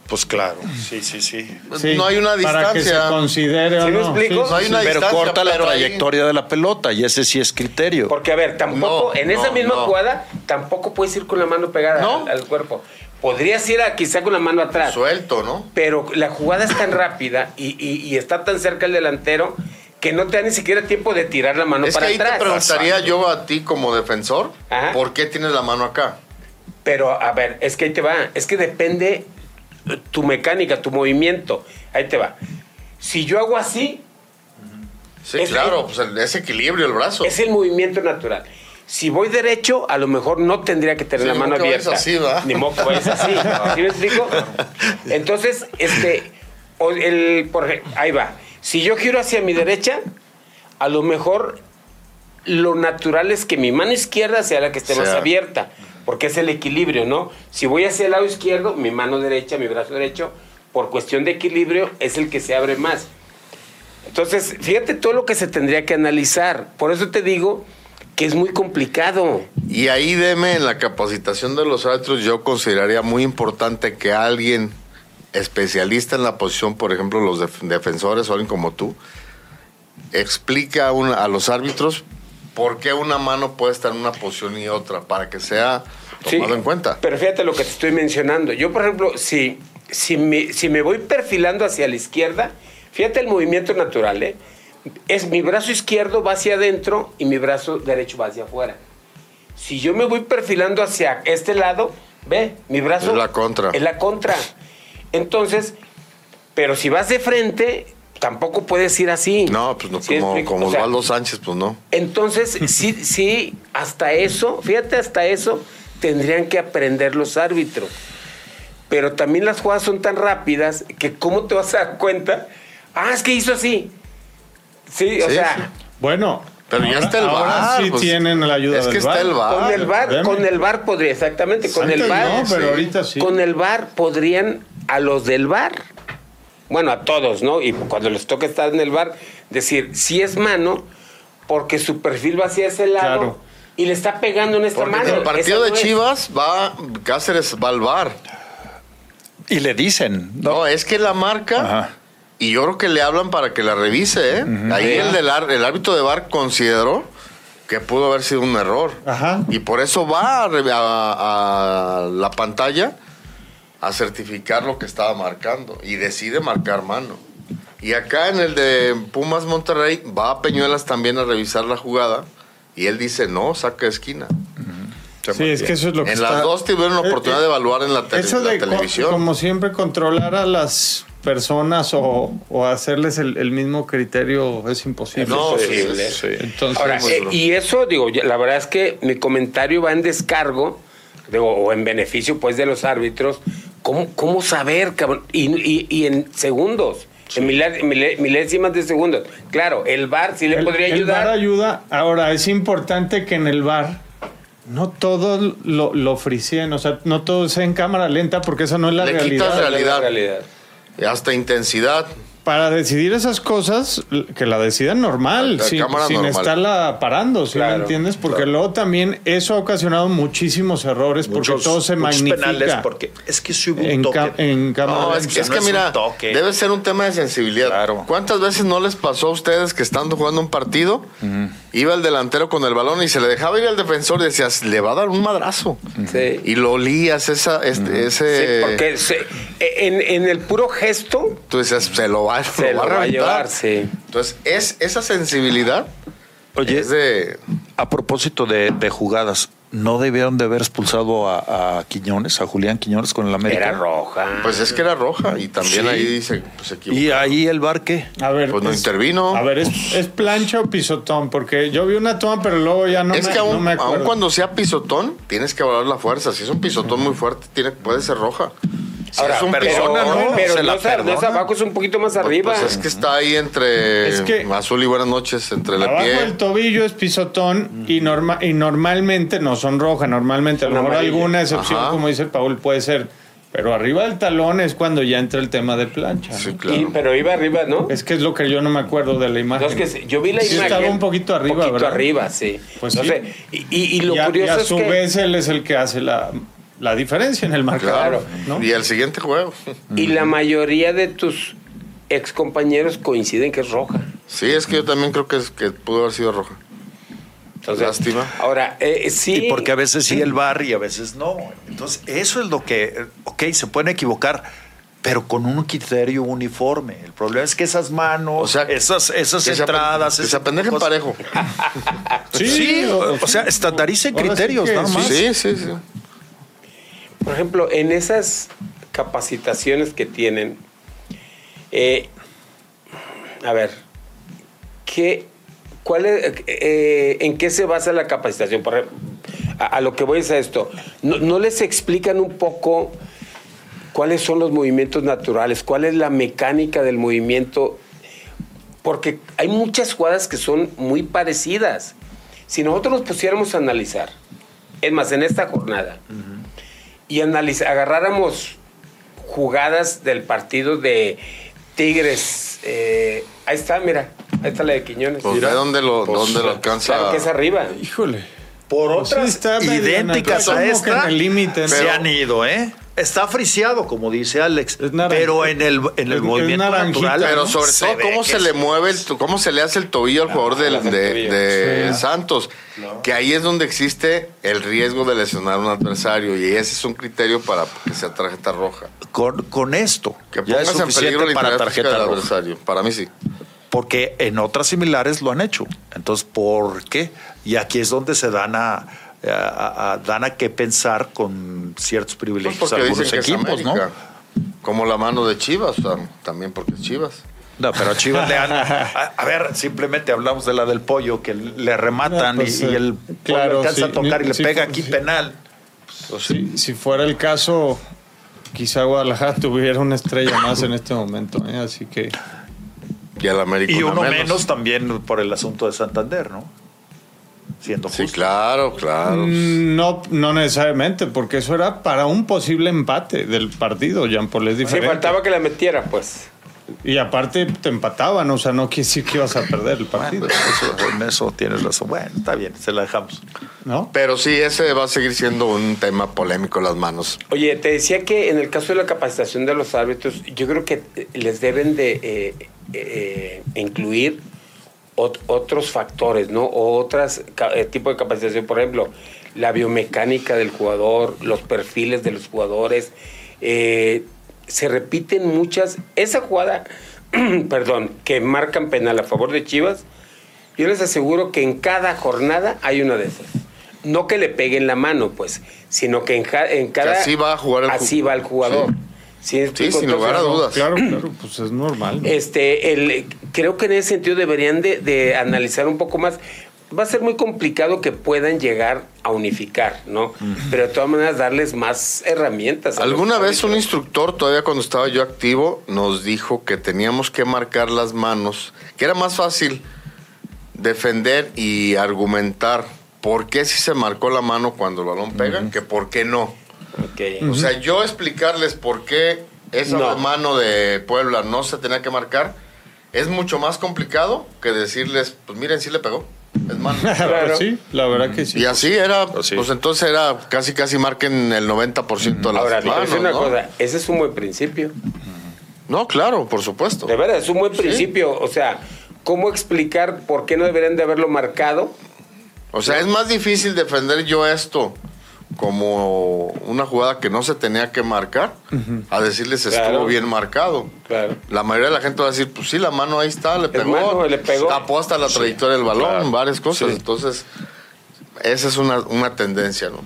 Pues claro, sí, sí, sí. Sí, no hay una Para que se distancia. considere o ¿Sí me no. explico? No hay una Pero distancia, corta la pero ahí- trayectoria de la pelota y ese sí es criterio. Porque, a ver, tampoco, No, en esa misma no. jugada, tampoco puedes ir con la mano pegada No. al, al cuerpo. Podrías ir a, quizá con la mano atrás. Suelto, ¿no? Pero la jugada es tan rápida y, y- y está tan cerca el delantero que no te da ni siquiera tiempo de tirar la mano Es que para ahí atrás. te preguntaría yo a ti como defensor, Ajá. ¿por qué tienes la mano acá? Pero, a ver, es que ahí te va. Es que depende tu mecánica, tu movimiento. Ahí te va. Si yo hago así, Sí, Es- claro, pues ese equilibrio el brazo. es el movimiento natural. Si voy derecho, a lo mejor no tendría que tener Sí, la mano que abierta. así. Ni modo que vayas así. ¿Sí me explico? Entonces, este, el, por ahí va. Si yo giro hacia mi derecha, a lo mejor lo natural es que mi mano izquierda sea la que esté más Sea. abierta, porque es el equilibrio, ¿no? Si voy hacia el lado izquierdo, mi mano derecha, mi brazo derecho, por cuestión de equilibrio, es el que se abre más. Entonces, fíjate todo lo que se tendría que analizar. Por eso te digo que es muy complicado. Y ahí, deme, en la capacitación de los árbitros, yo consideraría muy importante que alguien especialista en la posición, por ejemplo, los def- defensores o alguien como tú, explica a, a los árbitros por qué una mano puede estar en una posición y otra, para que sea tomado en cuenta. Pero fíjate lo que te estoy mencionando. Yo, por ejemplo, si, si, me, si me voy perfilando hacia la izquierda, fíjate el movimiento natural, ¿eh? Es mi brazo izquierdo va hacia adentro y mi brazo derecho va hacia afuera. Si yo me voy perfilando hacia este lado, ve, mi brazo Es la contra. Es la contra. Entonces, pero si vas de frente, tampoco puedes ir así. No, pues no, ¿Sí como, como O sea, Osvaldo Sánchez, pues no. entonces, sí, sí, hasta eso, fíjate, hasta eso tendrían que aprender los árbitros. Pero también las jugadas son tan rápidas que ¿cómo te vas a dar cuenta? Ah, es que hizo así. Sí, o Sí, sea, sí. Bueno, Pero ya está el ahora VAR, sí pues, tienen la ayuda es que del está VAR. el VAR. con el bar, con el bar podría, exactamente, con Antes el bar. no, pero sí. ahorita sí. Con el bar podrían a los del bar, bueno, a todos, ¿no? Y cuando les toca estar en el bar, decir, si es mano, porque su perfil va hacia ese lado Claro. y le está pegando en esta Porque mano. en el partido de no es. Chivas va, Cáceres va al VAR. Y le dicen, No, es que la marca Ajá. y yo creo que le hablan para que la revise, ¿eh? Ahí el, del ar- el árbitro de VAR consideró que pudo haber sido un error. Ajá. Y por eso va a, re- a- a la pantalla a certificar lo que estaba marcando y decide marcar mano. Y acá en el de Pumas Monterrey va a Peñuelas también a revisar la jugada y él dice, no, saca esquina. Sí, es que eso es lo que En está- las dos tuvieron la Eh, oportunidad eh, de evaluar en la, tele- Eso la de co- televisión. como siempre controlar a las personas o, o hacerles el, el mismo criterio es imposible. No, sí, Imposible. sí. Entonces, Ahora, muy eh, y eso, digo, ya- la verdad es que mi comentario va en descargo, digo, o en beneficio, pues, de los árbitros. ¿Cómo, cómo saber, cabrón? Y, y- y en segundos, en milésimas de segundos. Claro, el VAR sí le el, podría el ayudar. VAR ayuda. Ahora, es importante que en el VAR no todo lo, lo friseen, o sea, no todo sea en cámara lenta porque esa no es la Le quitas realidad. realidad. realidad. Hasta intensidad. Para decidir esas cosas, que la decidan normal, La sin, cámara sin normal. estarla parando, ¿sí Claro, me entiendes? Porque luego también eso ha ocasionado muchísimos errores porque todo se muchos magnifica. penales porque es que si hubo un en, toque. ca- en cámara No, es que, es no que mira, toque. debe ser un tema de sensibilidad. Claro. ¿Cuántas veces no les pasó a ustedes que estando jugando un partido, iba el delantero con el balón y se le dejaba ir al defensor y decías, le va a dar un madrazo? Sí. Y lo olías, esa, este, Sí, ese... porque se- en, en el puro gesto Tú decías, se lo va, se lo va a reventar". llevar, sí. Entonces, es, esa sensibilidad Oye, es de... a propósito de, de jugadas, ¿no debieron de haber expulsado a, a Quiñones, a Julián Quiñones con el América? Era roja. Pues es que era roja y también Sí. ahí dice, pues se equivocó. ¿Y ahí el bar qué? A ver, Pues no es- intervino. A ver, ¿es, es plancha o pisotón? Porque yo vi una toma, pero luego ya no, es me, que aún, no me acuerdo. aún cuando sea pisotón, tienes que valorar la fuerza. Si es un pisotón muy fuerte, tiene, puede ser roja. Si Ahora, es un pero, pisotón, ¿no? pero Se no, la es, no es abajo, es un poquito más pues, arriba. pues es que está ahí entre Es que- azul y buenas noches, entre el Abajo pie. del tobillo es pisotón y, norma, y normalmente no son rojas, normalmente a lo mejor alguna excepción, Ajá. como dice Paul, puede ser. Pero arriba del talón es cuando ya entra el tema de plancha. Sí, ¿no? claro. Y- pero iba arriba, ¿no? Es que es lo que yo no me acuerdo de la imagen. No, es que yo vi la Sí imagen. estaba un poquito arriba, poquito ¿verdad? arriba, sí. Pues No sí. sé, y, y- y lo y a, y curioso a es su que... vez él es el que hace la, la diferencia en el marcador. Claro. ¿no? Y el siguiente juego. Y la mayoría de tus ex compañeros coinciden que es roja. Sí, es que yo también creo que, es, que pudo haber sido roja. Entonces, Lástima. Ahora, eh, sí. Y porque a veces sí el bar y a veces no. Entonces, eso es lo que, eh, ok, se pueden equivocar, pero con un criterio uniforme. El problema es que esas manos, O sea, esas, esas que se apen- entradas... que se parejo. Sí, o, o sea, estandaricen sí criterios, que nada sí. más. Sí, sí, sí. Por ejemplo, en esas capacitaciones que tienen, eh, a ver, ¿qué, cuál eh, ¿en qué se basa la capacitación? Por a, lo que voy es a esto, ¿no, les explican un poco cuáles son los movimientos naturales? ¿Cuál es la mecánica del movimiento? Porque hay muchas jugadas que son muy parecidas. Si nosotros nos pusiéramos a analizar, es más, en esta jornada, y analiz- agarráramos jugadas del partido de Tigres. eh, ahí está, mira. Ahí está la de Quiñones. Pues ve dónde lo, dónde lo alcanza. Claro que es arriba. Híjole. Por Pues sí otras está medio idénticas a en esta, el límite, ¿no? se han ido, ¿eh? Está friseado, como dice Alex, Es pero en el, en el Es- es movimiento naranjita, natural. Pero sobre todo, cómo se le es- mueve, el, to- cómo se le hace el tobillo al jugador del- hace el de, de Sí. Santos. Que ahí es donde existe el riesgo de lesionar a un adversario. Y ese es un criterio para que sea tarjeta roja. Con, con esto, Que ya es pongas en peligro suficiente la para tarjeta del roja. adversario. Para mí sí. Porque en otras similares lo han hecho. Entonces, ¿por qué? Y aquí es donde se dan a, a- a- dan a qué pensar con ciertos Pues privilegios porque algunos dicen que es equipos, ¿no? América. Como la mano de Chivas, también porque es Chivas. No, pero a Chivas le han. A, a ver, simplemente hablamos de la del pollo, que le rematan No, pues, y, y eh, el claro, pollo alcanza sí, a tocar y le sí, pega sí. aquí penal. Si, si fuera el caso, quizá Guadalajara tuviera una estrella más en este momento. ¿eh? Así que Y al América Y una uno menos. también por el asunto de Santander, ¿no? Siendo Sí, justo. claro, claro. mm, no, no necesariamente, porque eso era para un posible empate del partido, Jean Paul, es Sí, diferente. faltaba que la metiera, pues. Y aparte te empataban, o sea, no quiere decir que ibas a perder el Bueno, partido, eso, en eso tienes razón. Bueno, está bien, se la dejamos. ¿no? Pero sí, ese va a seguir siendo un tema polémico las manos. Oye, te decía que en el caso de la capacitación de los árbitros, yo creo que les deben de eh, eh, incluir ot- otros factores, ¿no? O otras eh, tipo de capacitación, por ejemplo, la biomecánica del jugador, los perfiles de los jugadores. eh, se repiten muchas. Esa jugada, perdón, que marcan penal a favor de Chivas, yo les aseguro que en cada jornada hay una de esas. No que le peguen la mano, pues, sino que en, ja- en cada... así va a jugar el Así va el jugador. ¿Sí explico? sin lugar a dudas. Claro, claro, pues es normal. ¿no? Este, el, creo que en ese sentido deberían de, de analizar un poco más. Va a ser muy complicado que puedan llegar a unificar, ¿no? Pero de todas maneras darles más herramientas. a Alguna vez un instructor, todavía cuando estaba yo activo, nos dijo que teníamos que marcar las manos, que era más fácil defender y argumentar por qué si se marcó la mano cuando el balón pega, que por qué no. O sea, yo explicarles por qué esa No. mano de Puebla no se tenía que marcar es mucho más complicado que decirles, pues miren, sí le pegó. Es mano. Claro. Sí, la verdad que sí. Y así era, Pues sí. pues entonces era casi casi marquen el 90% de las Ahora, manos, una ¿no? cosa, ese es un buen principio. No, claro, por supuesto. De verdad, es un buen principio. O sea, ¿cómo explicar por qué no deberían de haberlo marcado? O sea, es más difícil defender yo esto como una jugada que no se tenía que marcar a decirles estuvo Claro. bien marcado. Claro. La mayoría de la gente va a decir, pues sí, la mano ahí está, le pegó. mano, le pegó. Tapó hasta la trayectoria del balón, claro. varias cosas. Sí. Entonces, esa es una, una tendencia, ¿no?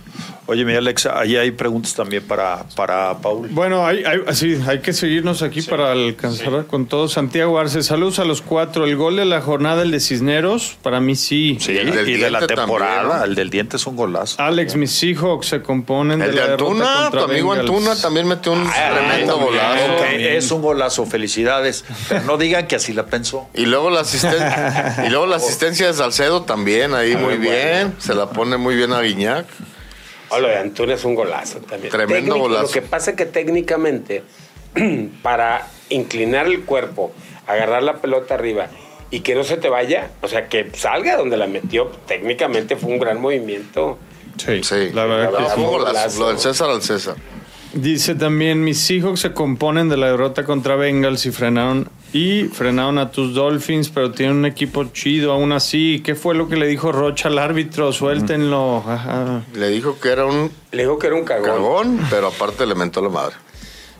Oye, mi Alex, ahí hay preguntas también para, para Paul. Bueno, hay, hay, sí, hay que seguirnos aquí para alcanzar con todo. Santiago Arce, saludos a los cuatro. El gol de la jornada, el de Cisneros, para mí sí. Sí, Y el del y de la temporada. El del diente es un golazo. Alex, mis hijos se componen El de de la derrota Antuna, tu amigo Bengals. Antuna también metió un tremendo golazo. es un golazo, felicidades. Pero no digan que así la pensó. Y luego la asistencia, y luego la asistencia de Salcedo también ahí muy bien, se la pone muy bien a Guiñac. O lo de Antuna es un golazo también. Tremendo Técnico, golazo. Lo que pasa es que técnicamente, para inclinar el cuerpo, agarrar la pelota arriba y que no se te vaya, o sea, que salga donde la metió, técnicamente fue un gran movimiento. Sí, Sí, la verdad No, que fue sí. un golazo, Golazo. lo del César al César. Dice también, mis hijos se componen de la derrota contra Bengals y frenaron y frenaron a tus Dolphins, pero tienen un equipo chido aún así. ¿Qué fue lo que le dijo Rocha al árbitro? Suéltenlo. Ajá. Le dijo que era un Le dijo que era un cagón. cagón, pero aparte le mentó la madre.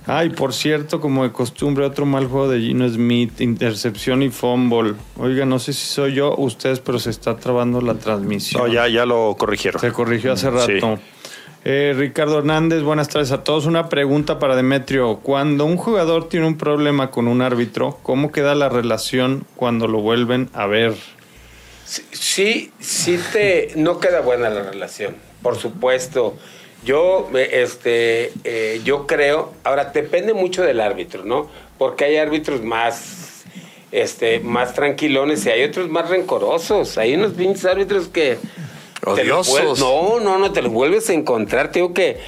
Ay, por cierto, como de costumbre, otro mal juego de Gino Smith, intercepción y fumble. Oiga, no sé si soy yo o ustedes, pero se está trabando la transmisión. No, ya, ya lo corrigieron. Se corrigió hace Sí. Eh, Ricardo Hernández, buenas tardes a todos. Una pregunta para Demetrio. Cuando un jugador tiene un problema con un árbitro, ¿cómo queda la relación cuando lo vuelven a ver? Sí, sí te no queda buena la relación, por supuesto. Yo, eh, este, eh, yo creo, ahora depende mucho del árbitro, ¿no? Porque hay árbitros más, este, más tranquilones y hay otros más rencorosos. Hay unos pinches árbitros que Odiosos. no, no, no te los vuelves a encontrar. Te digo que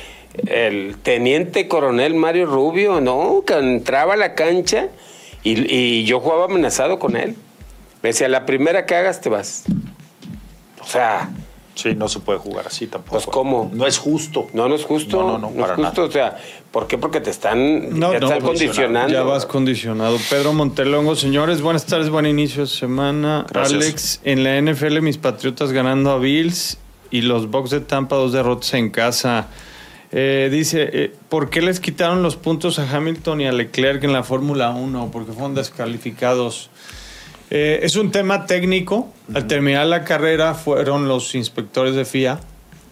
el teniente coronel Mario Rubio, no, que entraba a la cancha y, y yo jugaba amenazado con él. Me decía, la primera que hagas te vas. O sea, Sí, no se puede jugar así tampoco. Pues, ¿cómo? No es justo. No, no es justo. No, no, no, para es justo. nada. O sea, ¿por qué? Porque te están, No, te no, están condicionando. Ya vas condicionado. Pedro Montelongo, señores, buenas tardes, buen inicio de semana. Gracias. Alex, en la NFL, mis Patriotas ganando a Bills y los Bucks de Tampa, dos derrotas en casa. Eh, dice, eh, ¿por qué les quitaron los puntos a Hamilton y a Leclerc en la Fórmula 1? Porque fueron descalificados. Eh, es un tema técnico. Al terminar la carrera fueron los inspectores de FIA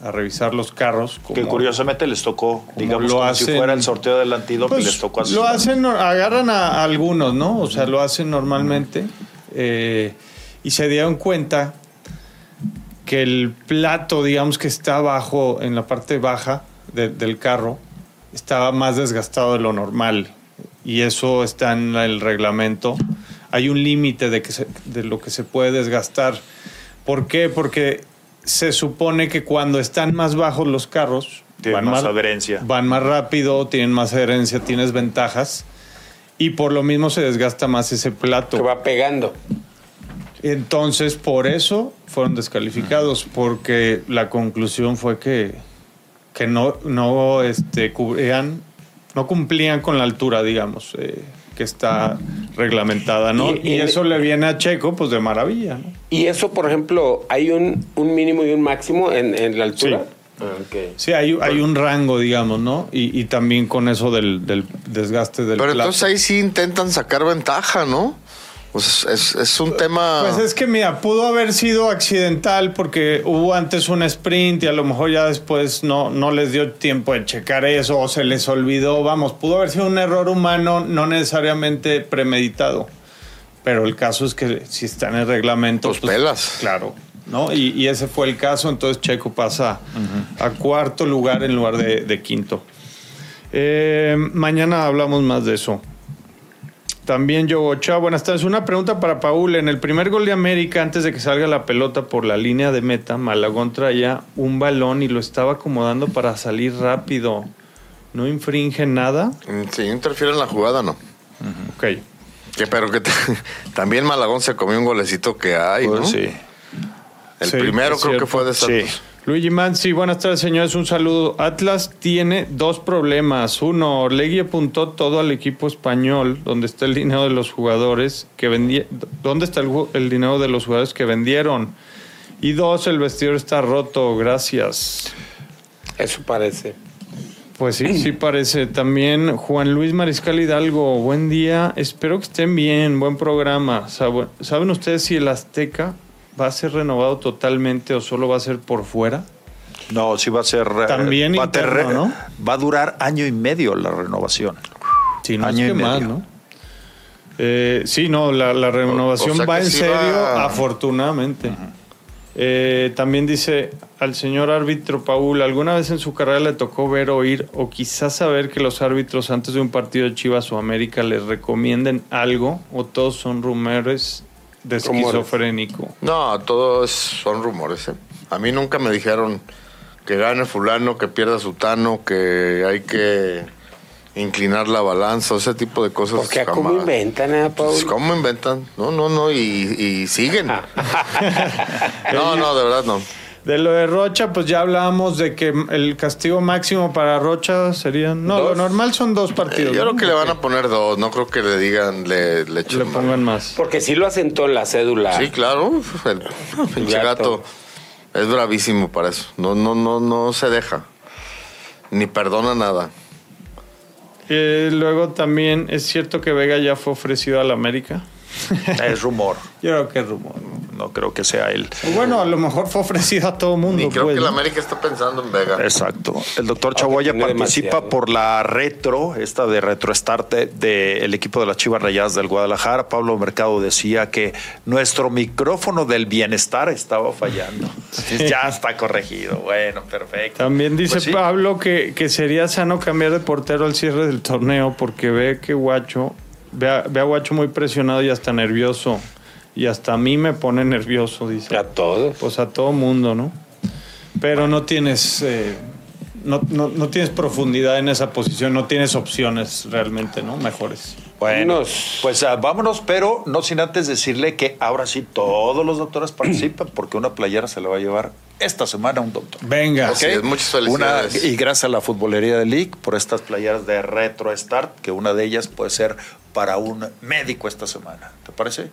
a revisar los carros. Que curiosamente les tocó, digamos, lo como si hacen- fuera el sorteo del antídoto pues, y les tocó Lo hacen, agarran a, a algunos, ¿no? O sea, lo hacen normalmente. eh, y se dieron cuenta que el plato, digamos que está abajo, en la parte baja de- del carro, estaba más desgastado de lo normal. Y eso está en el reglamento. Hay un límite de, que se- de lo que se puede desgastar. ¿Por qué? Porque se supone que cuando están más bajos los carros, Tienen más adherencia. van más rápido, tienen más adherencia, tienes ventajas. Y por lo mismo se desgasta más ese plato. Que va pegando. Entonces, por eso fueron descalificados, porque la conclusión fue que, que no, no este, cubrían, no cumplían con la altura, digamos, eh, que está reglamentada, ¿no? Y- Y, y- eso le viene a Checo, pues de maravilla, ¿no? Y eso, por ejemplo, ¿hay un, un mínimo y un máximo en, en la altura? Sí. Ah, ok. Sí, hay, hay un rango, digamos, ¿no? Y, y también con eso del, del desgaste del Pero plato. entonces ahí sí intentan sacar ventaja, ¿no? Pues es, es un tema. Pues es que mira, pudo haber sido accidental porque hubo antes un sprint y a lo mejor ya después no, no les dio tiempo de checar eso o se les olvidó. Vamos, pudo haber sido un error humano, no necesariamente premeditado. Pero el caso es que si está en el reglamento. Pues pelas. Claro. ¿no? Y, y ese fue el caso, entonces Checo pasa a cuarto lugar en lugar de, de quinto. Eh, mañana hablamos más de eso. También Yogocha, buenas tardes. Una pregunta para Paul. En el primer gol de América, antes de que salga la pelota por la línea de meta, Malagón traía un balón y lo estaba acomodando para salir rápido. ¿No infringe nada? Si interfiere en la jugada, no. Ok. Que, pero que también Malagón se comió un golecito que hay, Pues ¿no? sí. El Sí, primero creo que fue de Santos. Sí. Luigi Mansi, buenas tardes, señores. Un saludo. Atlas tiene dos problemas. Uno, Orlegui apuntó todo al equipo español, donde está el dinero de los jugadores que vendieron. ¿Dónde está el, dinero de los jugadores que vendieron? Y dos, el vestidor está roto. Gracias. Eso parece. Pues sí, sí parece. También Juan Luis Mariscal Hidalgo, buen día. Espero que estén bien, buen programa. Sab- ¿Saben ustedes si el Azteca va a ser renovado totalmente o solo va a ser por fuera? No, sí va a ser. eh, También va, a ter- interno, ¿no? va a durar año y medio la renovación. Sí, no Año es y más. ¿no? Eh, sí, no, la, la renovación O- o sea va en sí serio, va- afortunadamente. Eh, también dice al señor árbitro Paul, ¿alguna vez en su carrera le tocó ver, oír o quizás saber que los árbitros antes de un partido de Chivas o América les recomienden algo o todos son rumores de Rumores. esquizofrénico? No, todos son rumores. ¿eh? A mí nunca me dijeron que gane fulano, que pierda sutano, que hay que inclinar la balanza, ese tipo de cosas. Porque ¿cómo jamás. inventan, eh, Paul? Pues, ¿Cómo inventan? No, no, no, y, y siguen. no, no, de verdad no. De lo de Rocha, pues ya hablábamos de que el castigo máximo para Rocha sería... No, lo normal son dos Eh, partidos. yo ¿no? creo que le van a poner dos, no creo que le digan, le, le echen Le más. pongan más. Porque sí lo asentó en la cédula. Sí, claro. El pinche Gato. es bravísimo para eso. No, no, no, no se deja. Ni perdona nada. Eh, luego también es cierto que Vega ya fue ofrecido a la América. Es rumor. Yo creo que es rumor. No creo que sea él. O Bueno, a lo mejor fue ofrecido a todo mundo. Ni creo pues, que la ¿no? América está pensando en Vega. Exacto. El doctor Chaboya participa demasiado. por la retro, esta de retroestarte del equipo de las Chivas Rayadas del Guadalajara. Pablo Mercado decía que nuestro micrófono del bienestar estaba fallando. ya está corregido. Bueno, perfecto. También dice Pues sí. Pablo que, que sería sano cambiar de portero al cierre del torneo porque ve que Guacho, ve a, ve a Guacho muy presionado y hasta nervioso. Y hasta a mí me pone nervioso, dice. A todos. Pues a todo mundo, ¿no? Pero no tienes, eh, no, no- no tienes profundidad en esa posición, no tienes opciones realmente, ¿no? Mejores. Bueno, Vámonos. pues ah, vámonos, pero no sin antes decirle que ahora sí todos los doctores participan porque una playera se la va a llevar esta semana un doctor. Venga. Muchas Una- felicidades. y gracias a la futbolería de League por estas playeras de Retro Start, que una de ellas puede ser para un médico esta semana. ¿Te parece?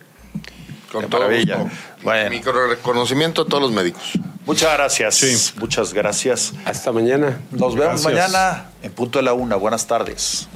Con Qué todo maravilla. gusto. Bueno. Mi reconocimiento a todos los médicos. Muchas gracias. Sí. Muchas gracias. Hasta mañana. Nos vemos Gracias. mañana en punto de la una. Buenas tardes.